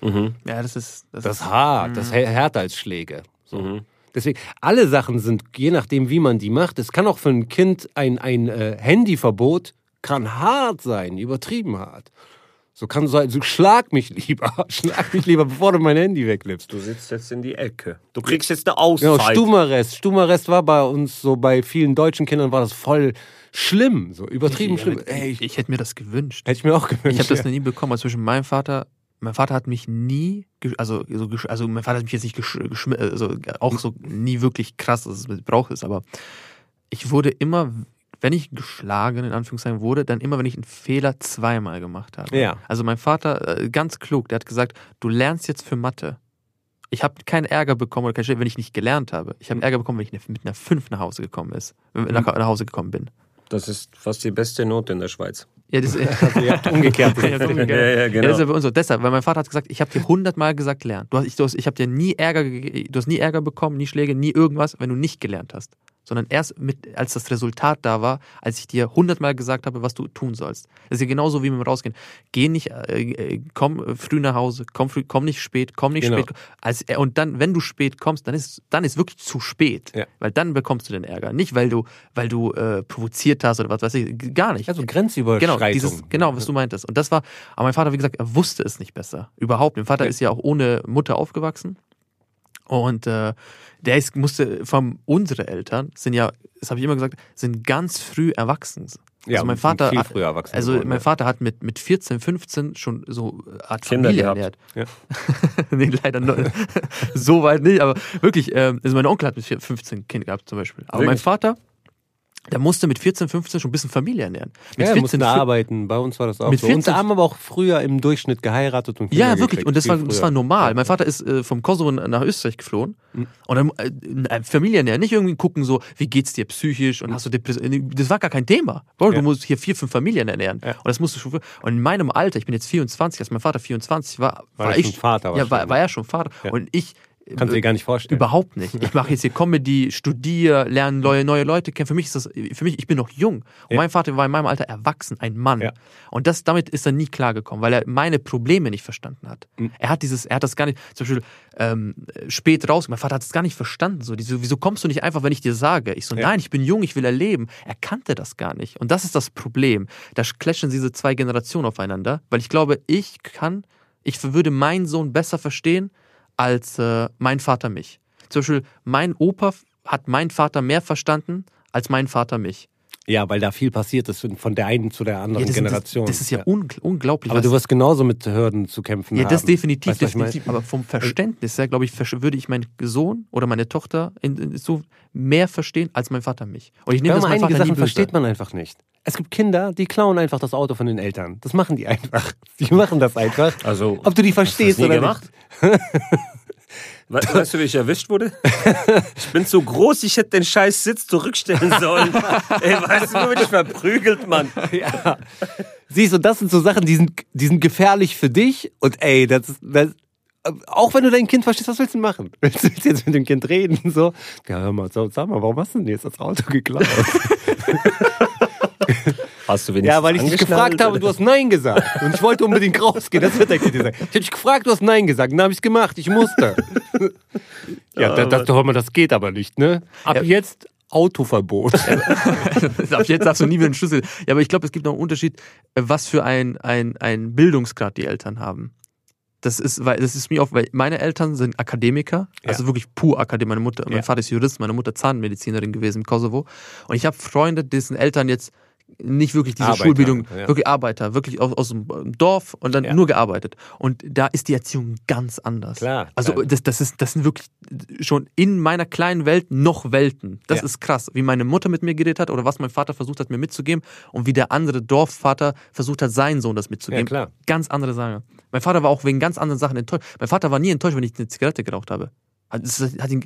Mhm. Ja, das ist. Das, Das ist hart, das ist hä- härter als Schläge. So. Mhm. Deswegen, alle Sachen sind, je nachdem, wie man die macht, es kann auch für ein Kind ein, ein äh, Handyverbot, kann hart sein, übertrieben hart. So kann sein, so schlag mich lieber, schlag mich lieber, bevor du mein Handy wegnimmst. Du sitzt jetzt in die Ecke. Du kriegst jetzt eine Genau, Auszeit. Stummerrest. Stummerrest war bei uns so, bei vielen deutschen Kindern war das voll schlimm, so übertrieben schlimm. Ey, ich, ich, ich hätte mir das gewünscht. hätte ich mir auch gewünscht. Ich habe das ja. nie bekommen. Also zwischen meinem Vater, mein Vater hat mich nie, also, so, also mein Vater hat mich jetzt nicht gesch- geschmi- also auch so nie wirklich krass, dass es Missbrauch ist, aber ich wurde immer, wenn ich geschlagen in Anführungszeichen wurde, dann immer, wenn ich einen Fehler zweimal gemacht habe. Ja. Also mein Vater, äh, ganz klug, der hat gesagt, du lernst jetzt für Mathe. Ich habe keinen Ärger bekommen oder keinen Stress, wenn ich nicht gelernt habe. Ich habe Ärger bekommen, wenn ich ne- mit einer 5 nach Hause gekommen ist, äh, nach, nach Hause gekommen bin. Das ist fast die beste Note in der Schweiz. Ja, das, Also, ihr habt umgekehrt. Ja, das ist umgekehrt. Ja, ja, Ja, genau. das ist ja bei uns so. Deshalb, weil mein Vater hat gesagt, ich habe dir hundertmal gesagt, lern. Du hast, ich, du hast, ich habe dir nie Ärger, ge- du hast nie Ärger bekommen, nie Schläge, nie irgendwas, wenn du nicht gelernt hast. Sondern erst mit, als das Resultat da war, als ich dir hundertmal gesagt habe, was du tun sollst. Das ist ja genauso wie mit dem Rausgehen. Geh nicht, äh, äh, komm äh, früh nach Hause, komm früh, komm nicht spät, komm nicht Genau. spät. Als, äh, und dann, wenn du spät kommst, dann ist, dann ist wirklich zu spät. Ja. Weil dann bekommst du den Ärger. Nicht, weil du, weil du äh, provoziert hast oder was weiß ich. Gar nicht. Also Grenzüberschreitung. Genau, dieses, genau, was du meintest. Und das war, aber mein Vater, wie gesagt, er wusste es nicht besser. Überhaupt. Mein Vater Ja. ist ja auch ohne Mutter aufgewachsen. Und äh, der ist, musste von unsere Eltern sind ja, das habe ich immer gesagt, sind ganz früh erwachsen. Also Ja, mein Vater, viel hat- früher erwachsen also geworden, mein ja. Vater hat mit, mit 14, 15 schon so Art Kinder Familie gehabt. ernährt. Ja. nee, leider noch, so weit nicht, aber wirklich, ähm, also mein Onkel hat mit 15 Kinder gehabt zum Beispiel. Aber mein Wirklich? Vater, der musste mit 14, 15 schon ein bisschen Familie ernähren. Mit Ja, wir mussten 14, arbeiten. Bei uns war das auch Mit so. Und 14 haben aber auch früher im Durchschnitt geheiratet und Kinder Ja, wirklich. gekriegt. Und das war, das war normal. Mein Vater ist äh, vom Kosovo nach Österreich geflohen. Mhm. Und dann äh, äh, Familiennähe, nicht irgendwie gucken, so, wie geht's dir psychisch und hast du Depression. Das war gar kein Thema. Bro, Ja. Du musst hier vier, fünf Familien ernähren. Ja. Und das musst du schon. Und in meinem Alter, ich bin jetzt 24, als mein Vater 24 war, War war, er ich. schon Vater ja, war, war er schon Vater. Und ich. Kannst du dir gar nicht vorstellen. Überhaupt nicht. Ich mache jetzt hier Comedy, studiere, lerne neue, neue Leute kennen. Für mich ist das, für mich, ich bin noch jung. Und Ja. mein Vater war in meinem Alter erwachsen, ein Mann. Ja. Und das, damit ist er nie klargekommen, weil er meine Probleme nicht verstanden hat. Mhm. Er hat dieses, er hat das gar nicht, zum Beispiel ähm, spät raus, mein Vater hat es gar nicht verstanden. So, diese, wieso kommst du nicht einfach, wenn ich dir sage? Ich so, Ja. nein, ich bin jung, ich will erleben. Er kannte das gar nicht. Und das ist das Problem. Da clashen diese zwei Generationen aufeinander, weil ich glaube, ich kann, ich würde meinen Sohn besser verstehen, als äh, mein Vater mich. Zum Beispiel, mein Opa hat mein Vater mehr verstanden als mein Vater mich. Ja, weil da viel passiert ist von der einen zu der anderen das, Generation. Das, das ist ja, ungl- unglaublich. aber was- du wirst genauso mit Hürden zu kämpfen ja, haben. das definitiv, Weißt ich definitiv. Aber vom Verständnis her, glaube ich, würde ich meinen Sohn oder meine Tochter in, in, so mehr verstehen als mein Vater mich. Und ich nehme Ja, das einige Vater Sachen versteht man einfach nicht. Es gibt Kinder, die klauen einfach das Auto von den Eltern. Das machen die einfach. Die machen das einfach. Also, Ob du die hast du das verstehst nie oder gemacht? nicht. We weißt du, wie ich erwischt wurde? Ich bin zu groß, ich hätte den scheiß Sitz zurückstellen sollen. Ey, weißt du, wo bin ich verprügelt, Mann? Ja. Siehst du, das sind so Sachen, die sind, die sind gefährlich für dich. Und ey, das ist. Das, auch wenn du dein Kind verstehst, was willst du machen? Willst du jetzt mit dem Kind reden? So, ja, hör mal, sag mal, warum hast du denn jetzt das Auto geklaut? Hast du wenigstens Ja, weil ich dich gefragt habe, du hast Nein gesagt. Und ich wollte unbedingt rausgehen. Das wird Kind dir sagen. Ich habe dich gefragt, du hast Nein gesagt. Dann habe ich es gemacht. Ich musste. ja, das, das, mal, das geht aber nicht, ne? Ab Ja. jetzt Autoverbot. Ab jetzt darfst du nie wieder einen Schlüssel. Ja, aber ich glaube, es gibt noch einen Unterschied, äh, was für ein, ein, ein Bildungsgrad die Eltern haben. Das ist, weil, das ist mir auch, weil meine Eltern sind Akademiker, also wirklich pur Akademiker. Meine Mutter, mein Ja. Vater ist Jurist, meine Mutter Zahnmedizinerin gewesen im Kosovo. Und ich habe Freunde, dessen Eltern jetzt nicht wirklich diese Arbeiter, Schulbildung, ja. wirklich Arbeiter, wirklich aus, aus dem Dorf und dann Ja. nur gearbeitet. Und da ist die Erziehung ganz anders. Klar, Also das, das, ist, das sind wirklich schon in meiner kleinen Welt noch Welten. Das Ja. ist krass, wie meine Mutter mit mir geredet hat oder was mein Vater versucht hat, mir mitzugeben und wie der andere Dorfvater versucht hat, seinen Sohn das mitzugeben. Ja, klar. Ganz andere Sache. Mein Vater war auch wegen ganz anderen Sachen enttäuscht. Mein Vater war nie enttäuscht, wenn ich eine Zigarette geraucht habe. Hat, es hat ihn,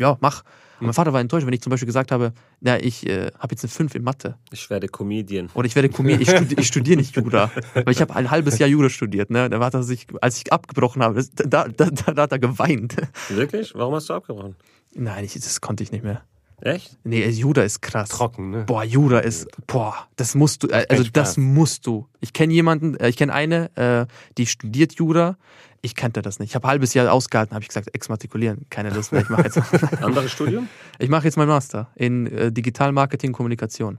ja, mach. Und mein Vater war enttäuscht, wenn ich zum Beispiel gesagt habe, na, ich äh, habe jetzt eine 5 in Mathe. Ich werde Comedian. Oder ich werde Comedian, ich, studi ich studiere nicht Jura. Weil ich habe ein halbes Jahr Jura studiert. Ne? Da hat er sich, als ich abgebrochen habe, das, da, da, da, da hat er geweint. Wirklich? Warum hast du abgebrochen? Nein, ich, das konnte ich nicht mehr. Echt? Nee, Jura ist krass. Trocken, ne? Boah, Jura ist, boah, das musst du, äh, also das musst du. Ich kenne jemanden, äh, ich kenne eine, äh, die studiert Jura. Ich kannte das nicht. Ich habe ein halbes Jahr ausgehalten, habe ich gesagt, exmatrikulieren, keine Lust mehr. Ich mache jetzt, Anderes Studium? ich mache jetzt meinen Master in äh, Digital Marketing Kommunikation.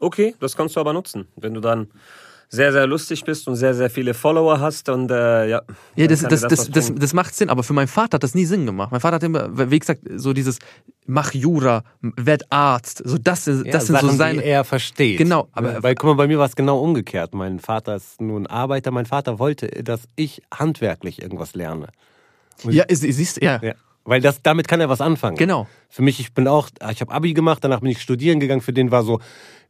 Okay, das kannst du aber nutzen. Wenn du dann sehr, sehr lustig bist und sehr, sehr viele Follower hast und äh, ja. Ja, das, das, das, das, das macht Sinn, aber für meinen Vater hat das nie Sinn gemacht. Mein Vater hat immer, wie gesagt, so dieses mach Jura, werd Arzt, so das, ist- Ja, das sind Sachen, so seine. die er versteht. Genau, aber- Weil, guck mal, bei mir war es genau umgekehrt. Mein Vater ist nun Arbeiter. Mein Vater wollte, dass ich handwerklich irgendwas lerne. Ja, ist- siehst du, ja. Ja. Weil das, damit kann er was anfangen. Genau. Für mich, ich bin auch, ich habe Abi gemacht, danach bin ich studieren gegangen. Für den war so,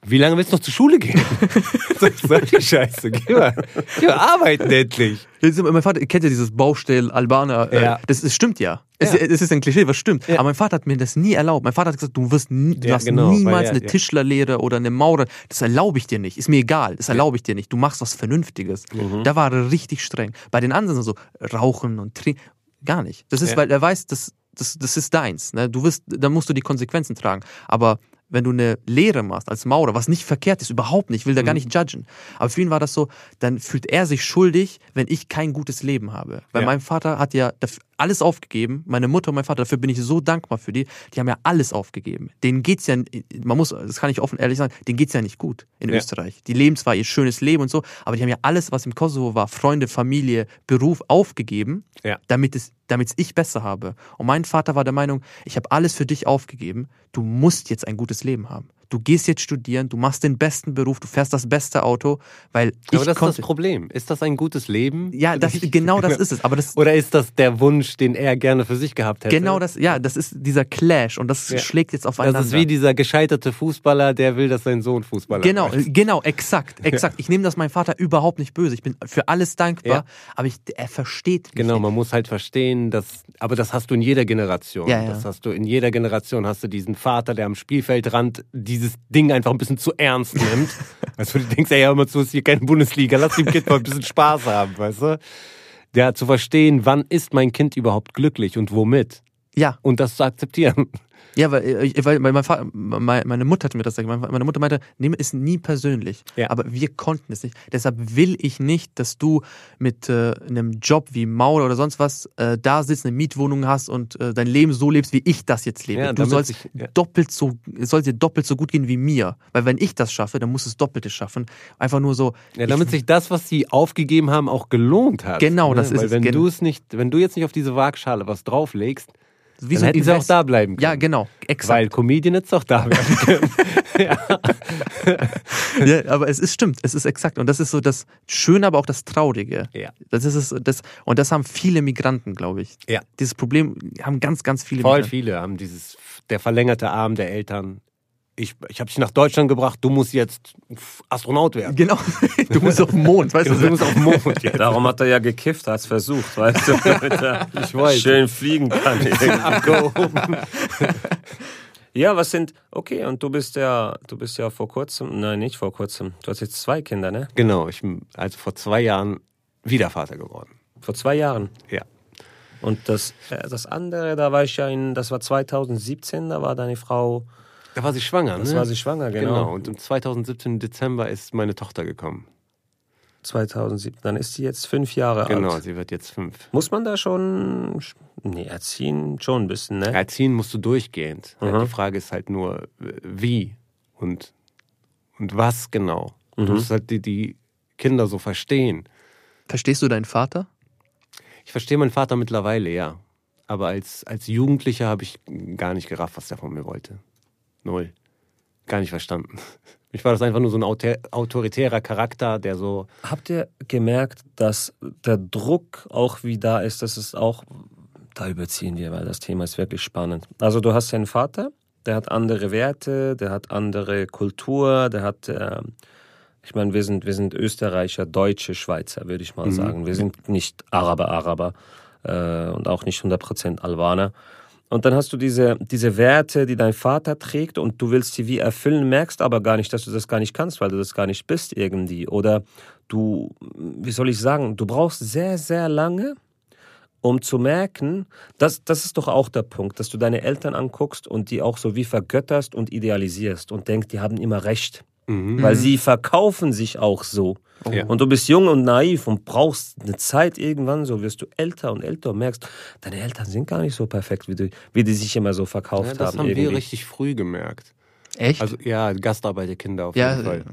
wie lange willst du noch zur Schule gehen? so, solche Scheiße. Geh mal, geh mal arbeiten endlich. Mein Vater kennt ja dieses Baustell Albaner. Äh, Ja. das, das stimmt ja. Es, Ja. es ist ein Klischee, was stimmt. Ja. Aber mein Vater hat mir das nie erlaubt. Mein Vater hat gesagt, du wirst nie, du Ja, darfst genau, niemals weil eine ja. Tischlerlehre oder eine Maurer. Das erlaube ich dir nicht. Ist mir egal. Das erlaube ich dir nicht. Du machst was Vernünftiges. Mhm. Da war er richtig streng. Bei den anderen so rauchen und trinken. Gar nicht. Das ist, Ja. weil er weiß, das, das, das ist deins. Ne? Du wirst, da musst du die Konsequenzen tragen. Aber wenn du eine Lehre machst als Maurer, was nicht verkehrt ist, überhaupt nicht, ich will da Mhm. gar nicht judgen. Aber für ihn war das so, dann fühlt er sich schuldig, wenn ich kein gutes Leben habe. Weil Ja. mein Vater hat ja alles aufgegeben, meine Mutter und mein Vater, dafür bin ich so dankbar für die, die haben ja alles aufgegeben. Denen geht's ja, man muss, das kann ich offen ehrlich sagen, denen geht's ja nicht gut in Ja. Österreich. Die leben zwar ihr schönes Leben und so, aber die haben ja alles, was im Kosovo war, Freunde, Familie, Beruf aufgegeben, Ja. damit es damit ich besser habe. Und mein Vater war der Meinung, ich habe alles für dich aufgegeben. Du musst jetzt ein gutes Leben haben. Du gehst jetzt studieren, du machst den besten Beruf, du fährst das beste Auto, weil ich Aber das konnte. ist das Problem. Ist das ein gutes Leben? ja, das, genau das ist es. Aber das, Oder ist das der Wunsch, den er gerne für sich gehabt hätte? genau das, ja, das ist dieser Clash und das Ja. schlägt jetzt aufeinander. Das ist wie dieser gescheiterte Fußballer, der will, dass sein Sohn Fußballer Genau, wird. genau, exakt, exakt. Ich nehme das meinem Vater überhaupt nicht böse. Ich bin für alles dankbar, Ja. aber ich, er versteht mich Genau, man muss halt verstehen, dass, aber das hast du in jeder Generation. Ja, ja. Das hast du in jeder Generation hast du diesen Vater, der am Spielfeldrand dieses Ding einfach ein bisschen zu ernst nimmt. weißt du, denkst, ey, hör mal zu, ist hier keine Bundesliga, lass dem Kind mal ein bisschen Spaß haben, weißt du? Der zu verstehen, wann ist mein Kind überhaupt glücklich und womit? Ja, Und das zu akzeptieren. Ja, weil, äh, weil, mein Vater, meine Mutter hat mir das gesagt. Meine Mutter meinte, nimm es nie persönlich. Ja. Aber wir konnten es nicht. Deshalb will ich nicht, dass du mit äh, einem Job wie Mauer oder sonst was äh, da sitzt, eine Mietwohnung hast und äh, dein Leben so lebst, wie ich das jetzt lebe. Ja, du sollst sich- ja. doppelt so, es soll dir doppelt so gut gehen wie mir. Weil wenn ich das schaffe, dann muss es Doppelte schaffen. Einfach nur so. Ja, damit sich das, was sie aufgegeben haben, auch gelohnt hat. Genau, das ist Weil es, wenn du es nicht, wenn du jetzt nicht auf diese Waagschale was drauflegst, wie dann so hätten sie auch da bleiben können. Ja, genau. Exakt. Weil Comedian jetzt auch da werden können. ja, aber es ist stimmt, es ist exakt. Und das ist so das Schöne, aber auch das Traurige. Ja. Das ist es, das, und das haben viele Migranten, glaube ich. Dieses Problem haben ganz, ganz viele Voll Migranten. viele haben dieses, der verlängerte Arm der Eltern ich, ich habe dich nach Deutschland gebracht, du musst jetzt Astronaut werden. Genau. Du musst auf den Mond, weißt Du du? musst auf den Mond jetzt. Darum hat er ja gekifft, hat es versucht, weißt du, damit er Ich weiß. schön fliegen kann. Abgehoben. ja, was sind, okay, und du bist ja, du bist ja vor kurzem, nein, nicht vor kurzem, du hast jetzt zwei Kinder, ne? Genau, ich bin also vor zwei Jahren wieder Vater geworden. Vor zwei Jahren. Ja. Und das, äh, das andere, da war ich ja in, das war 2017, da war deine Frau, Da war sie schwanger, das ne? war sie schwanger, genau. Genau. Und im 2017 Dezember ist meine Tochter gekommen. 2007, dann ist sie jetzt fünf Jahre Genau, alt. sie wird jetzt fünf. Muss man da schon, nee, erziehen schon ein bisschen, ne? Erziehen musst du durchgehend. Mhm. Die Frage ist halt nur, wie und, und was genau. Mhm. Du musst halt die, die Kinder so verstehen. Verstehst du deinen Vater? Ich verstehe meinen Vater mittlerweile, ja. Aber als, als Jugendlicher habe ich gar nicht gerafft, was der von mir wollte. Null. Gar nicht verstanden. Ich war das einfach nur so ein autor- autoritärer Charakter, der so. Habt ihr gemerkt, dass der Druck auch wie da ist, dass es auch, da überziehen wir, weil das Thema ist wirklich spannend. Also du hast einen Vater, der hat andere Werte, der hat andere Kultur, der hat, äh, ich meine, wir sind, wir sind Österreicher, Deutsche, Schweizer, würde ich mal sagen. Wir sind nicht Araber, Araber äh, und auch nicht 100% Albaner. Und dann hast du diese, diese Werte, die dein Vater trägt und du willst sie wie erfüllen, merkst aber gar nicht, dass du das gar nicht kannst, weil du das gar nicht bist irgendwie. Oder du, wie soll ich sagen, du brauchst sehr, sehr lange, um zu merken, das, das ist doch auch der Punkt, dass du deine Eltern anguckst und die auch so wie vergötterst und idealisierst und denkst, die haben immer recht. Weil sie verkaufen sich auch so. Ja. Und du bist jung und naiv und brauchst eine Zeit irgendwann, so wirst du älter und älter und merkst, deine Eltern sind gar nicht so perfekt, wie, du, wie die sich immer so verkauft Ja, das haben. haben wir irgendwie. richtig früh gemerkt. Echt? Also ja, Gastarbeiterkinder auf Ja, jeden Fall.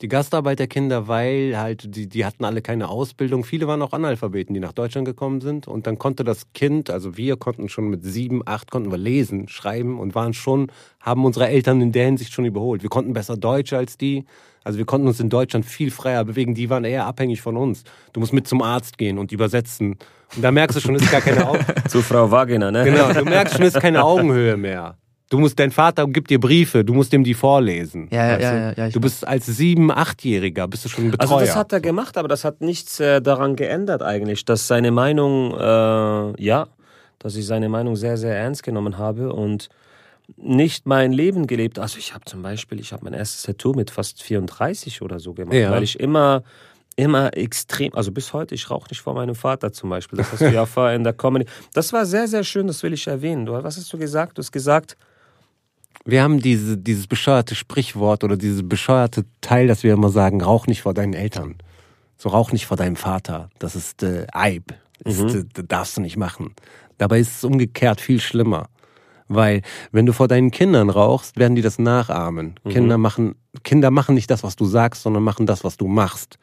Die Gastarbeiterkinder, weil halt, die, die hatten alle keine Ausbildung. Viele waren auch Analphabeten, die nach Deutschland gekommen sind. Und dann konnte das Kind, also wir konnten schon mit sieben, acht, konnten wir lesen, schreiben und waren schon, haben unsere Eltern in der Hinsicht schon überholt. Wir konnten besser Deutsch als die. Also wir konnten uns in Deutschland viel freier bewegen. Die waren eher abhängig von uns. Du musst mit zum Arzt gehen und übersetzen. Und da merkst du schon, ist gar keine Augen. Zu Frau Wagner, ne? Genau, du merkst schon, ist keine Augenhöhe mehr. Du musst, dein Vater gibt dir Briefe, du musst ihm die vorlesen. Ja, ja, ja, du? ja, ja, du bist als sieben, achtjähriger, bist du schon ein Betreuer. Also das hat er gemacht, aber das hat nichts äh, daran geändert eigentlich, dass seine Meinung, äh, ja, dass ich seine Meinung sehr, sehr ernst genommen habe und nicht mein Leben gelebt. Also ich habe zum Beispiel, ich habe mein erstes Tattoo mit fast 34 oder so gemacht, Ja. weil ich immer immer extrem, also bis heute, ich rauche nicht vor meinem Vater zum Beispiel. Das hast du ja vorher in der Comedy. Das war sehr, sehr schön, das will ich erwähnen. Du, was hast du gesagt? Du hast gesagt, wir haben diese, dieses bescheuerte Sprichwort oder dieses bescheuerte Teil, dass wir immer sagen, rauch nicht vor deinen Eltern. So rauch nicht vor deinem Vater. Das ist äh, Eib. Das, ist, äh, das darfst du nicht machen. Dabei ist es umgekehrt viel schlimmer. Weil wenn du vor deinen Kindern rauchst, werden die das nachahmen. Kinder, machen, Kinder machen nicht das, was du sagst, sondern machen das, was du machst.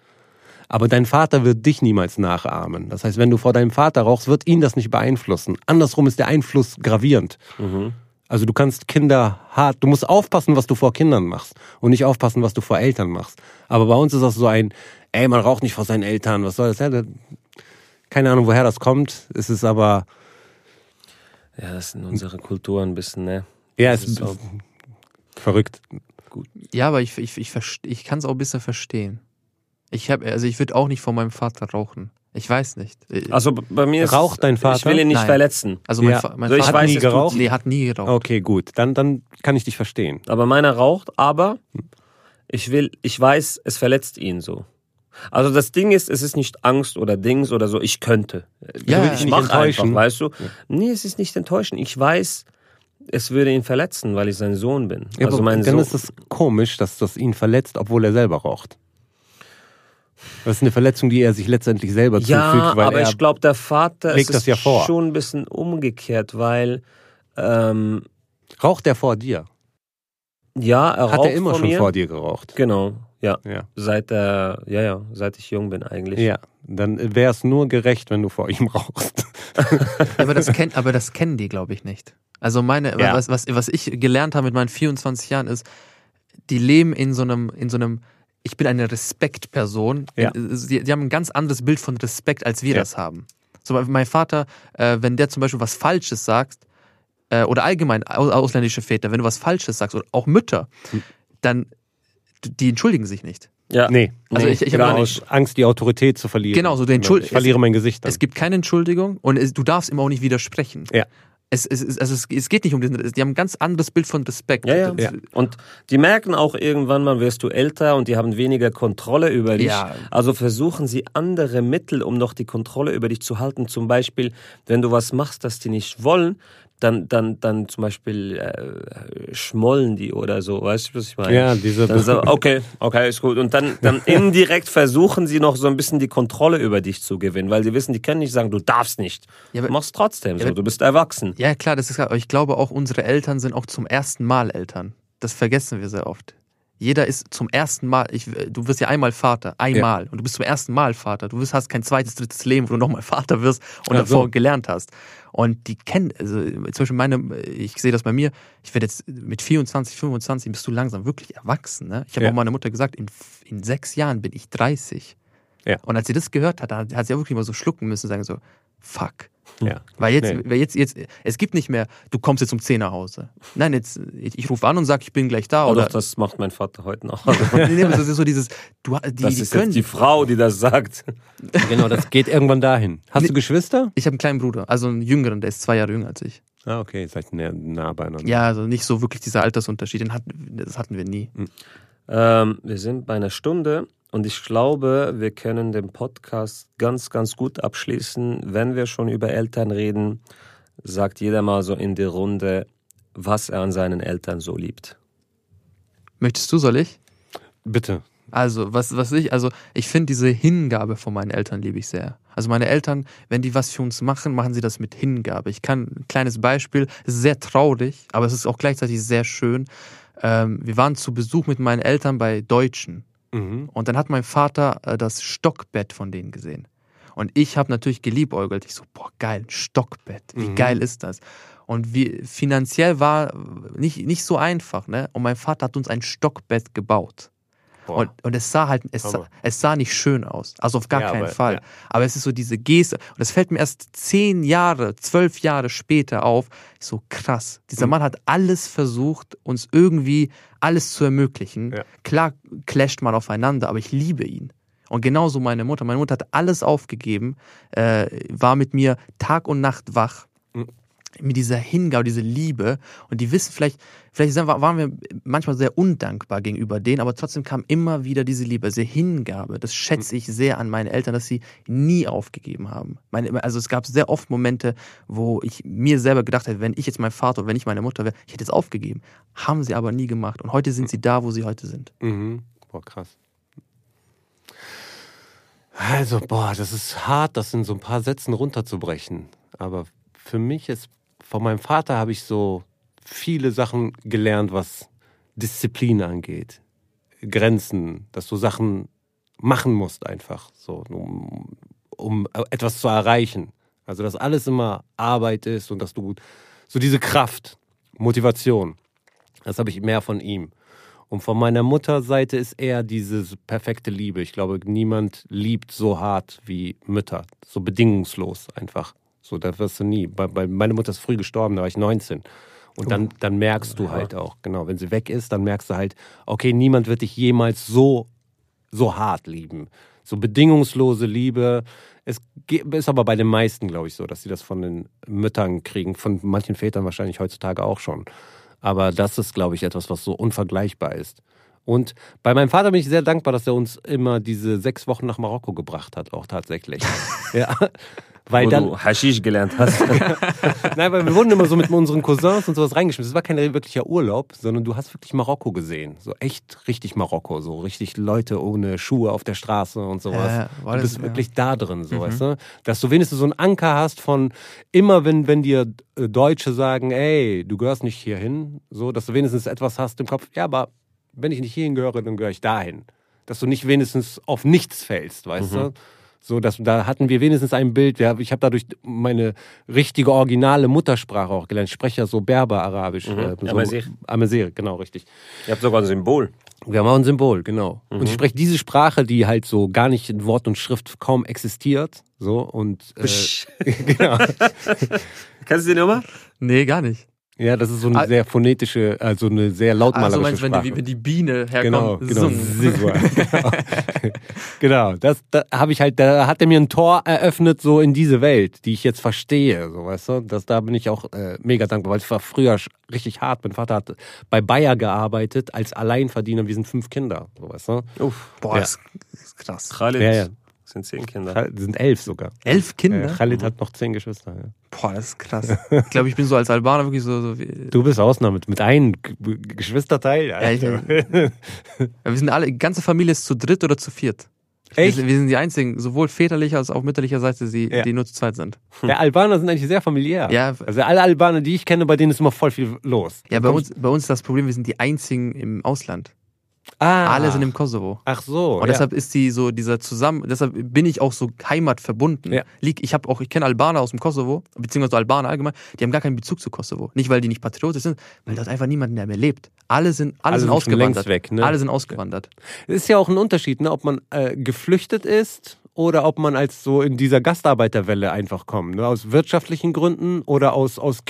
Aber dein Vater wird dich niemals nachahmen. Das heißt, wenn du vor deinem Vater rauchst, wird ihn das nicht beeinflussen. Andersrum ist der Einfluss gravierend. Also du kannst Kinder hart, du musst aufpassen, was du vor Kindern machst und nicht aufpassen, was du vor Eltern machst. Aber bei uns ist das so ein, ey, man raucht nicht vor seinen Eltern, was soll das? Ja, keine Ahnung, woher das kommt. Es ist aber, ja, das sind unsere Kulturen ein bisschen, ne? ja, es ist ist so. verrückt. Ja, aber ich, ich, ich, ich kann es auch ein bisschen verstehen. Ich hab, also ich würde auch nicht vor meinem Vater rauchen. Ich weiß nicht. Äh, Also bei mir ist Raucht dein Vater? Ich will ihn nicht Nein. verletzen. Also mein, Ja. Fa mein So, ich Vater weiß, nie tut- geraucht? nee, hat nie geraucht. Okay, gut. Dann, dann kann ich dich verstehen. Aber meiner raucht, aber ich will, ich weiß, es verletzt ihn so. Also das Ding ist, es ist nicht Angst oder Dings oder so, ich könnte. Ja, ich dich nicht mach enttäuschen. einfach, weißt du? Nee, es ist nicht enttäuschen. Ich weiß, es würde ihn verletzen, weil ich sein Sohn bin. Ja, also mein dann Sohn. ist es komisch, dass das ihn verletzt, obwohl er selber raucht. Das ist eine Verletzung, die er sich letztendlich selber ja, zufügt, weil aber er ich glaube, der Vater legt das ist ja vor. schon ein bisschen umgekehrt, weil ähm, raucht er vor dir. ja, er Hat raucht er immer vor schon mir. vor dir geraucht. Genau, ja. Ja. Seit er, ja, ja, seit ich jung bin eigentlich. Ja, dann wäre es nur gerecht, wenn du vor ihm rauchst. Aber das kennt, aber das kennen die, glaube ich, nicht. Also meine, Ja. was, was, was ich gelernt habe mit meinen 24 Jahren ist, die leben in so einem, in so einem, ich bin eine Respektperson. Ja. Die, die haben ein ganz anderes Bild von Respekt, als wir Ja. das haben. So, mein Vater, äh, wenn der zum Beispiel was Falsches sagt, äh, oder allgemein au- ausländische Väter, wenn du was Falsches sagst oder auch Mütter, dann die entschuldigen sich nicht. Ja. Nee. Also ich- ich hab gar auch nicht. Aus Angst, die Autorität zu verlieren. Genau, so den. Schuld- Ich verliere mein Gesicht dann. Es gibt keine Entschuldigung und es, du darfst immer auch nicht widersprechen. Ja. Es, es, es, also es, geht nicht um den, die haben ein ganz anderes Bild von Respekt. Ja, ja. Das- Und die merken auch irgendwann mal, wirst du älter und die haben weniger Kontrolle über dich. Ja. Also versuchen sie andere Mittel, um noch die Kontrolle über dich zu halten. Zum Beispiel, wenn du was machst, das die nicht wollen, dann, dann, dann zum Beispiel äh, schmollen die oder so. Weißt du, was ich meine? Ja, diese- Dann so, okay, okay, ist gut. Und dann, dann indirekt versuchen sie noch so ein bisschen die Kontrolle über dich zu gewinnen, weil sie wissen, die können nicht sagen, du darfst nicht. Ja, du aber- machst trotzdem so, aber- du bist erwachsen. Ja, klar, das ist klar. Aber ich glaube auch, unsere Eltern sind auch zum ersten Mal Eltern. Das vergessen wir sehr oft. Jeder ist zum ersten Mal, ich, du wirst ja einmal Vater, einmal. Und du bist zum ersten Mal Vater. Du wirst, hast kein zweites, drittes Leben, wo du nochmal Vater wirst und Ja, davor so. gelernt hast. Und die kennen, also zum Beispiel meine, ich sehe das bei mir, ich werde jetzt mit 24, 25 bist du langsam wirklich erwachsen. Ne? Ich habe Ja. auch meiner Mutter gesagt, in, in sechs Jahren bin ich 30. Ja. Und als sie das gehört hat, hat sie auch wirklich mal so schlucken müssen und sagen so, fuck. ja. Weil jetzt, Nee. weil jetzt, jetzt, es gibt nicht mehr, du kommst jetzt um 10 nach Hause. Nein, jetzt, ich, ich rufe an und sage, ich bin gleich da. Oh, oder, doch, das macht mein Vater heute noch. nee, nee, das ist so dieses, du, die, Das die ist können. jetzt die Frau, die das sagt. Genau, das geht irgendwann dahin. Hast du Geschwister? ich habe einen kleinen Bruder, also einen jüngeren, der ist zwei Jahre jünger als ich. Ah, okay, seid nah, nah beieinander. Ja, also nicht so wirklich dieser Altersunterschied, den hat, das hatten wir nie. Ähm, wir sind bei einer Stunde und ich glaube, wir können den Podcast ganz, ganz gut abschließen. Wenn wir schon über Eltern reden, sagt jeder mal so in die Runde, was er an seinen Eltern so liebt. Möchtest du, soll ich? Bitte. Also, was, was ich, also ich finde diese Hingabe von meinen Eltern liebe ich sehr. Also meine Eltern, wenn die was für uns machen, machen sie das mit Hingabe. Ich kann ein kleines Beispiel, es ist sehr traurig, aber es ist auch gleichzeitig sehr schön. Ähm, wir waren zu Besuch mit meinen Eltern bei Deutschen Mhm. und dann hat mein Vater äh, das Stockbett von denen gesehen. Und ich habe natürlich geliebäugelt. Ich so, boah, geil, ein Stockbett. Wie Mhm. geil ist das? Und wie, finanziell war nicht, nicht so einfach, ne? Und mein Vater hat uns ein Stockbett gebaut. Boah. Und, und es sah halt, es sah, es sah nicht schön aus. Also auf gar Ja, keinen aber- Fall. ja. Aber es ist so diese Geste. Und das fällt mir erst zehn Jahre, zwölf Jahre später auf. So krass. Dieser Mhm. Mann hat alles versucht, uns irgendwie alles zu ermöglichen. Ja. Klar clasht man aufeinander, aber ich liebe ihn. Und genauso meine Mutter. Meine Mutter hat alles aufgegeben, äh, war mit mir Tag und Nacht wach. Mhm. Mit dieser Hingabe, diese Liebe. Und die wissen vielleicht, vielleicht waren wir manchmal sehr undankbar gegenüber denen, aber trotzdem kam immer wieder diese Liebe, diese Hingabe. Das schätze ich sehr an meine Eltern, dass sie nie aufgegeben haben. Meine, also es gab sehr oft Momente, wo ich mir selber gedacht hätte, wenn ich jetzt mein Vater oder wenn ich meine Mutter wäre, ich hätte es aufgegeben. Haben sie aber nie gemacht. Und heute sind sie da, wo sie heute sind. Mhm. Boah, krass. Also, boah, das ist hart, das in so ein paar Sätzen runterzubrechen. Aber für mich ist, von meinem Vater habe ich so viele Sachen gelernt, was Disziplin angeht. Grenzen, dass du Sachen machen musst einfach, so, um, um etwas zu erreichen. Also, dass alles immer Arbeit ist und dass du so diese Kraft, Motivation, das habe ich mehr von ihm. Und von meiner Mutterseite ist eher diese perfekte Liebe. Ich glaube, niemand liebt so hart wie Mütter. So bedingungslos einfach. So, da wirst du nie. Bei, bei, meine Mutter ist früh gestorben, da war ich 19. Und dann, dann merkst du halt auch, genau, wenn sie weg ist, dann merkst du halt, okay, niemand wird dich jemals so, so hart lieben. So bedingungslose Liebe. Es ist aber bei den meisten, glaube ich, so, dass sie das von den Müttern kriegen, von manchen Vätern wahrscheinlich heutzutage auch schon. Aber das ist, glaube ich, etwas, was so unvergleichbar ist. Und bei meinem Vater bin ich sehr dankbar, dass er uns immer diese sechs Wochen nach Marokko gebracht hat, auch tatsächlich. ja. Weil wo dann, du Haschisch gelernt hast. Nein, weil wir wurden immer so mit unseren Cousins und sowas reingeschmissen. Es war kein wirklicher Urlaub, sondern du hast wirklich Marokko gesehen. So echt richtig Marokko. So richtig Leute ohne Schuhe auf der Straße und sowas. Ja, war du das- bist ja. wirklich da drin, so weißt du? Dass du wenigstens so einen Anker hast von immer, wenn, wenn dir äh, Deutsche sagen, ey, du gehörst nicht hierhin, so, dass du wenigstens etwas hast im Kopf, ja, aber wenn ich nicht hierhin gehöre, dann gehöre ich dahin. Dass du nicht wenigstens auf nichts fällst, weißt du? So, dass, da hatten wir wenigstens ein Bild. Wir, ich habe dadurch meine richtige, originale Muttersprache auch gelernt. Ich spreche ja so Berber-Arabisch. äh, so, Amazigh. Amazigh, genau, richtig. Ihr habt sogar ein Symbol. Wir haben auch ein Symbol, genau. Und ich spreche diese Sprache, die halt so gar nicht in Wort und Schrift kaum existiert. So, und äh, genau. Kannst du die Nummer? Nee, gar nicht. Ja, das ist so eine Ah. sehr phonetische, also eine sehr lautmalerische Also meinst du, wenn Sprache. die, wenn die Biene Genau, herkommt, genau. Sigua, genau. genau, das da habe ich halt, da hat er mir ein Tor eröffnet so in diese Welt, die ich jetzt verstehe, so weißt du. Das, da bin ich auch äh, mega dankbar, weil es war früher richtig hart. Mein Vater hat bei Bayer gearbeitet als Alleinverdiener. Wir sind fünf Kinder, so weißt du. Uff, Boah, Ja. das ist krass. Ja, ja. Sind zehn Kinder. Wir sind elf sogar. Elf Kinder? Äh, Khalid hat noch zehn Geschwister. Ja. Boah, das ist krass. Ich glaube, ich bin so als Albaner wirklich so. so wie, Du bist Ausnahme mit einem Geschwisterteil. Ja, ich- Alter. wir sind alle, die ganze Familie ist zu dritt oder zu viert. Wir Echt? sind, wir sind die einzigen, sowohl väterlicher als auch mütterlicher Seite, die, Ja. die nur zu zweit sind. Der Albaner sind eigentlich sehr familiär. Ja. Also alle Albaner, die ich kenne, bei denen ist immer voll viel los. Ja, bei uns, bei uns ist das Problem, wir sind die einzigen im Ausland. Ah. Alle sind im Kosovo. Ach so. Und ja. deshalb ist die so dieser zusammen, deshalb bin ich auch so heimatverbunden. Ja. Lieg, ich habe auch, ich kenne Albaner aus dem Kosovo, beziehungsweise Albaner allgemein, die haben gar keinen Bezug zu Kosovo. Nicht, weil die nicht patriotisch sind, weil dort einfach niemand mehr lebt. Alle sind, alle, Alle sind sind ausgewandert. weg, ne? Alle sind ausgewandert. ist ja auch ein Unterschied, ne? ob man äh, geflüchtet ist oder ob man als so in dieser Gastarbeiterwelle einfach kommt. Ne? Aus wirtschaftlichen Gründen oder aus, aus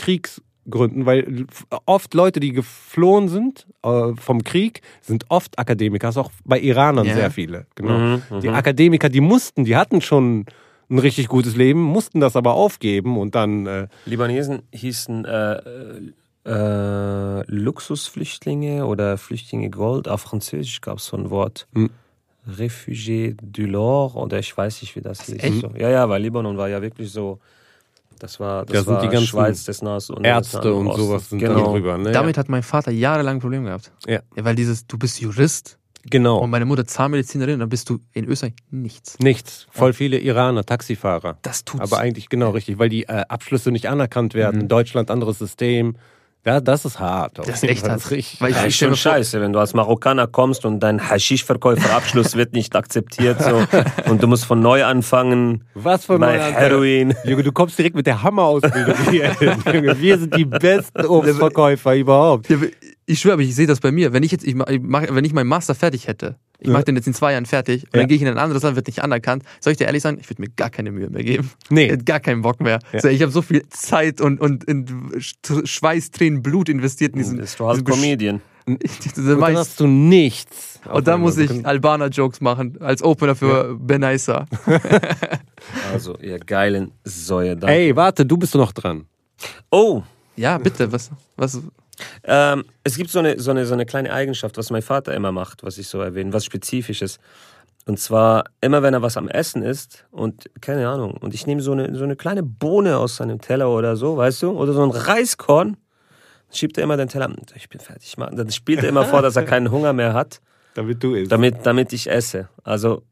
Kriegsgründen. Weil oft Leute, die geflohen sind äh, vom Krieg, sind oft Akademiker. Das ist auch bei Iranern Ja. sehr viele. Genau. Mhm, Die Akademiker, die mussten, die hatten schon ein richtig gutes Leben, mussten das aber aufgeben und dann. Äh, Libanesen hießen äh, äh, Luxusflüchtlinge oder Flüchtlinge Gold. Auf Französisch gab es so ein Wort. Hm. Refugié du l'or oder ich weiß nicht, wie das hieß. So. Ja, ja, weil Libanon war ja wirklich so. Das war, das Da sind war die ganzen Schweiz des Nahes und Ärzte und sowas sind da genau. drüber. Ne? Damit hat mein Vater jahrelang ein Problem gehabt. Ja. weil dieses, du bist Jurist genau. und meine Mutter Zahnmedizinerin, dann bist du in Österreich nichts. Nichts. Voll viele Iraner, Taxifahrer. Das tut's. Aber eigentlich genau richtig, weil die äh, Abschlüsse nicht anerkannt werden. In Deutschland anderes System. Ja, das ist hart. Das ist echt hart. richtig. Weil ich- Ja, ist schon scheiße, wenn du als Marokkaner kommst und dein Haschisch-Verkäuferabschluss wird nicht akzeptiert so, und du musst von neu anfangen Was für ein Heroin. Junge, du kommst direkt mit der Hammerausbildung hier. Junge, wir sind die besten Obstverkäufer überhaupt. Ich schwöre, aber ich sehe das bei mir. Wenn ich jetzt, ich mach, ich mach, wenn ich meinen Master fertig hätte, ich Ja. mache den jetzt in zwei Jahren fertig und Ja. dann gehe ich in ein anderes Land, wird nicht anerkannt. Soll ich dir ehrlich sagen, ich würde mir gar keine Mühe mehr geben. Nee. Ich hätte gar keinen Bock mehr. Ja. So, ich habe so viel Zeit und, und in Sch- Schweiß, Tränen, Blut investiert in diesen. Bist du diesen Besch- Comedian. Und dann hast du nichts. Und dann muss ich Albaner-Jokes machen, als Opener für Ben Benaisa. Also, ihr geilen Säue da. Ey, warte, du bist noch dran. Oh, Ja, bitte, was, was, ähm, es gibt so eine, so, eine, so eine kleine Eigenschaft, was mein Vater immer macht, was ich so erwähne, was Spezifisches. Und zwar, immer wenn er was am Essen ist und, keine Ahnung, und ich nehme so eine, so eine kleine Bohne aus seinem Teller oder so, weißt du, oder so ein Reiskorn, schiebt er immer den Teller, ich bin fertig, Mann. Dann spielt er immer vor, dass er keinen Hunger mehr hat. Damit du isst. damit, damit ich esse. Also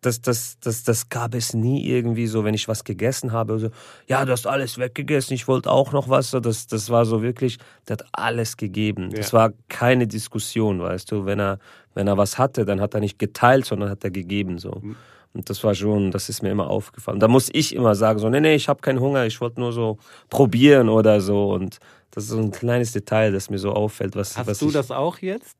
das, das, das, das gab es nie irgendwie so, wenn ich was gegessen habe. So, ja, du hast alles weggegessen, ich wollte auch noch was. So, das, das war so wirklich, der hat alles gegeben. Das Ja. war keine Diskussion, weißt du. Wenn er, wenn er was hatte, dann hat er nicht geteilt, sondern hat er gegeben. So. Mhm. Und das war schon, das ist mir immer aufgefallen. Da muss ich immer sagen, so, nee, nee, ich habe keinen Hunger, ich wollte nur so probieren oder so. Und das ist so ein kleines Detail, das mir so auffällt. Was, Hast was du ich, das auch jetzt?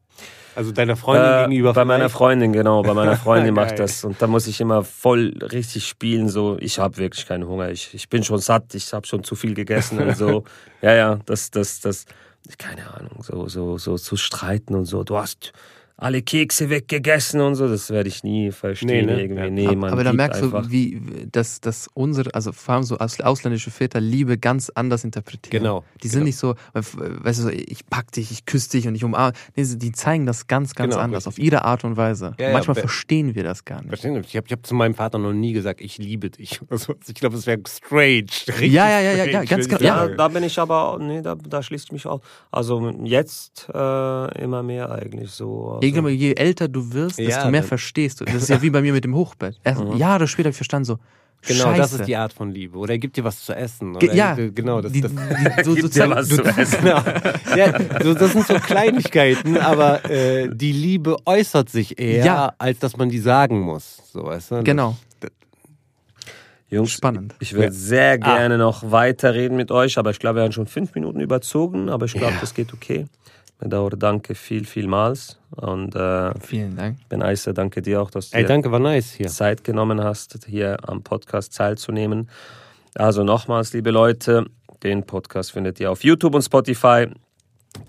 Also deiner Freundin äh, gegenüber? Bei meiner? Freundin, genau. Bei meiner Freundin macht das. Und da muss ich immer voll richtig spielen. So, ich habe wirklich keinen Hunger. Ich, ich bin schon satt. Ich habe schon zu viel gegessen und so. Ja, ja, das, das, das, keine Ahnung, so, so, so zu streiten und so. Du hast alle Kekse weggegessen und so. Das werde ich nie verstehen. Nee, ne? irgendwie. Ja. Nee, aber, man aber da merkst einfach. du, wie, dass, dass unsere, also vor allem so aus, ausländische Väter Liebe ganz anders interpretieren. Genau, Die sind genau. nicht so, weißt du, so, ich pack dich, ich küsse dich und ich umarme. Nee, sie- die zeigen das ganz, ganz Genau, anders, auf richtig. ihre Art und Weise. Ja, ja, Manchmal be- verstehen wir das gar nicht. Verstehen Sie? Ich habe ich hab zu meinem Vater noch nie gesagt, ich liebe dich. Ich glaube, es wäre strange. Richtig Ja, ja, ja, ja, strange, ja, ganz genau. Ja, da bin ich aber, nee, da, da schließt ich mich auch. Also jetzt äh, immer mehr eigentlich so. Also, Irgendwann, je älter du wirst, desto Ja, mehr dann- verstehst du. Das ist ja wie bei mir mit dem Hochbett. Erst Jahre später habe ich verstanden, so, Genau, Scheiße. das ist die Art von Liebe. Oder er gibt dir was zu essen. Oder ja, genau. Das, die, das, die, so, so Gib dir was du, zu essen. genau. ja, so, das sind so Kleinigkeiten, aber äh, die Liebe äußert sich eher, Ja. als dass man die sagen muss. So, weißt du? Genau, Jungs, spannend. Ich würde Ja. sehr gerne noch weiterreden mit euch, aber ich glaube, wir haben schon fünf Minuten überzogen, aber ich glaube, Ja. das geht okay. Bedauere, danke viel, vielmals. Und äh, Vielen Dank. Ben Eise, danke dir auch, dass du Ey, dir danke, war nice hier. Zeit genommen hast, hier am Podcast teilzunehmen. Also nochmals, liebe Leute, Den Podcast findet ihr auf YouTube und Spotify.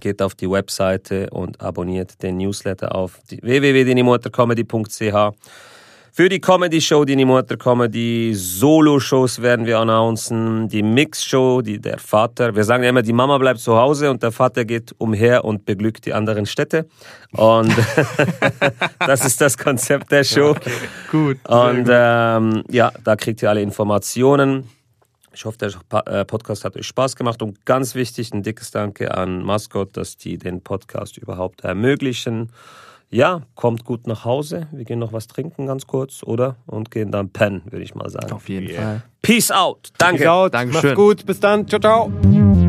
Geht auf die Webseite und abonniert den Newsletter auf www.denimotorcomedy.ch. Für die Comedy-Show, die Motor Comedy, Solo-Shows werden wir announcen, die Mix-Show, die der Vater, wir sagen ja immer, die Mama bleibt zu Hause und der Vater geht umher und beglückt die anderen Städte. Und das ist das Konzept der Show. Okay, gut. Und ähm, ja, da kriegt ihr alle Informationen. Ich hoffe, der äh, Podcast hat euch Spaß gemacht und ganz wichtig, ein dickes Danke an Mascot, dass die den Podcast überhaupt ermöglichen ja, kommt gut nach Hause. Wir gehen noch was trinken ganz kurz, oder? Und gehen dann pennen, würde ich mal sagen. Auf jeden yeah. Fall. Peace out. Danke. Peace out. Dankeschön. Macht's gut. Bis dann. Ciao, ciao.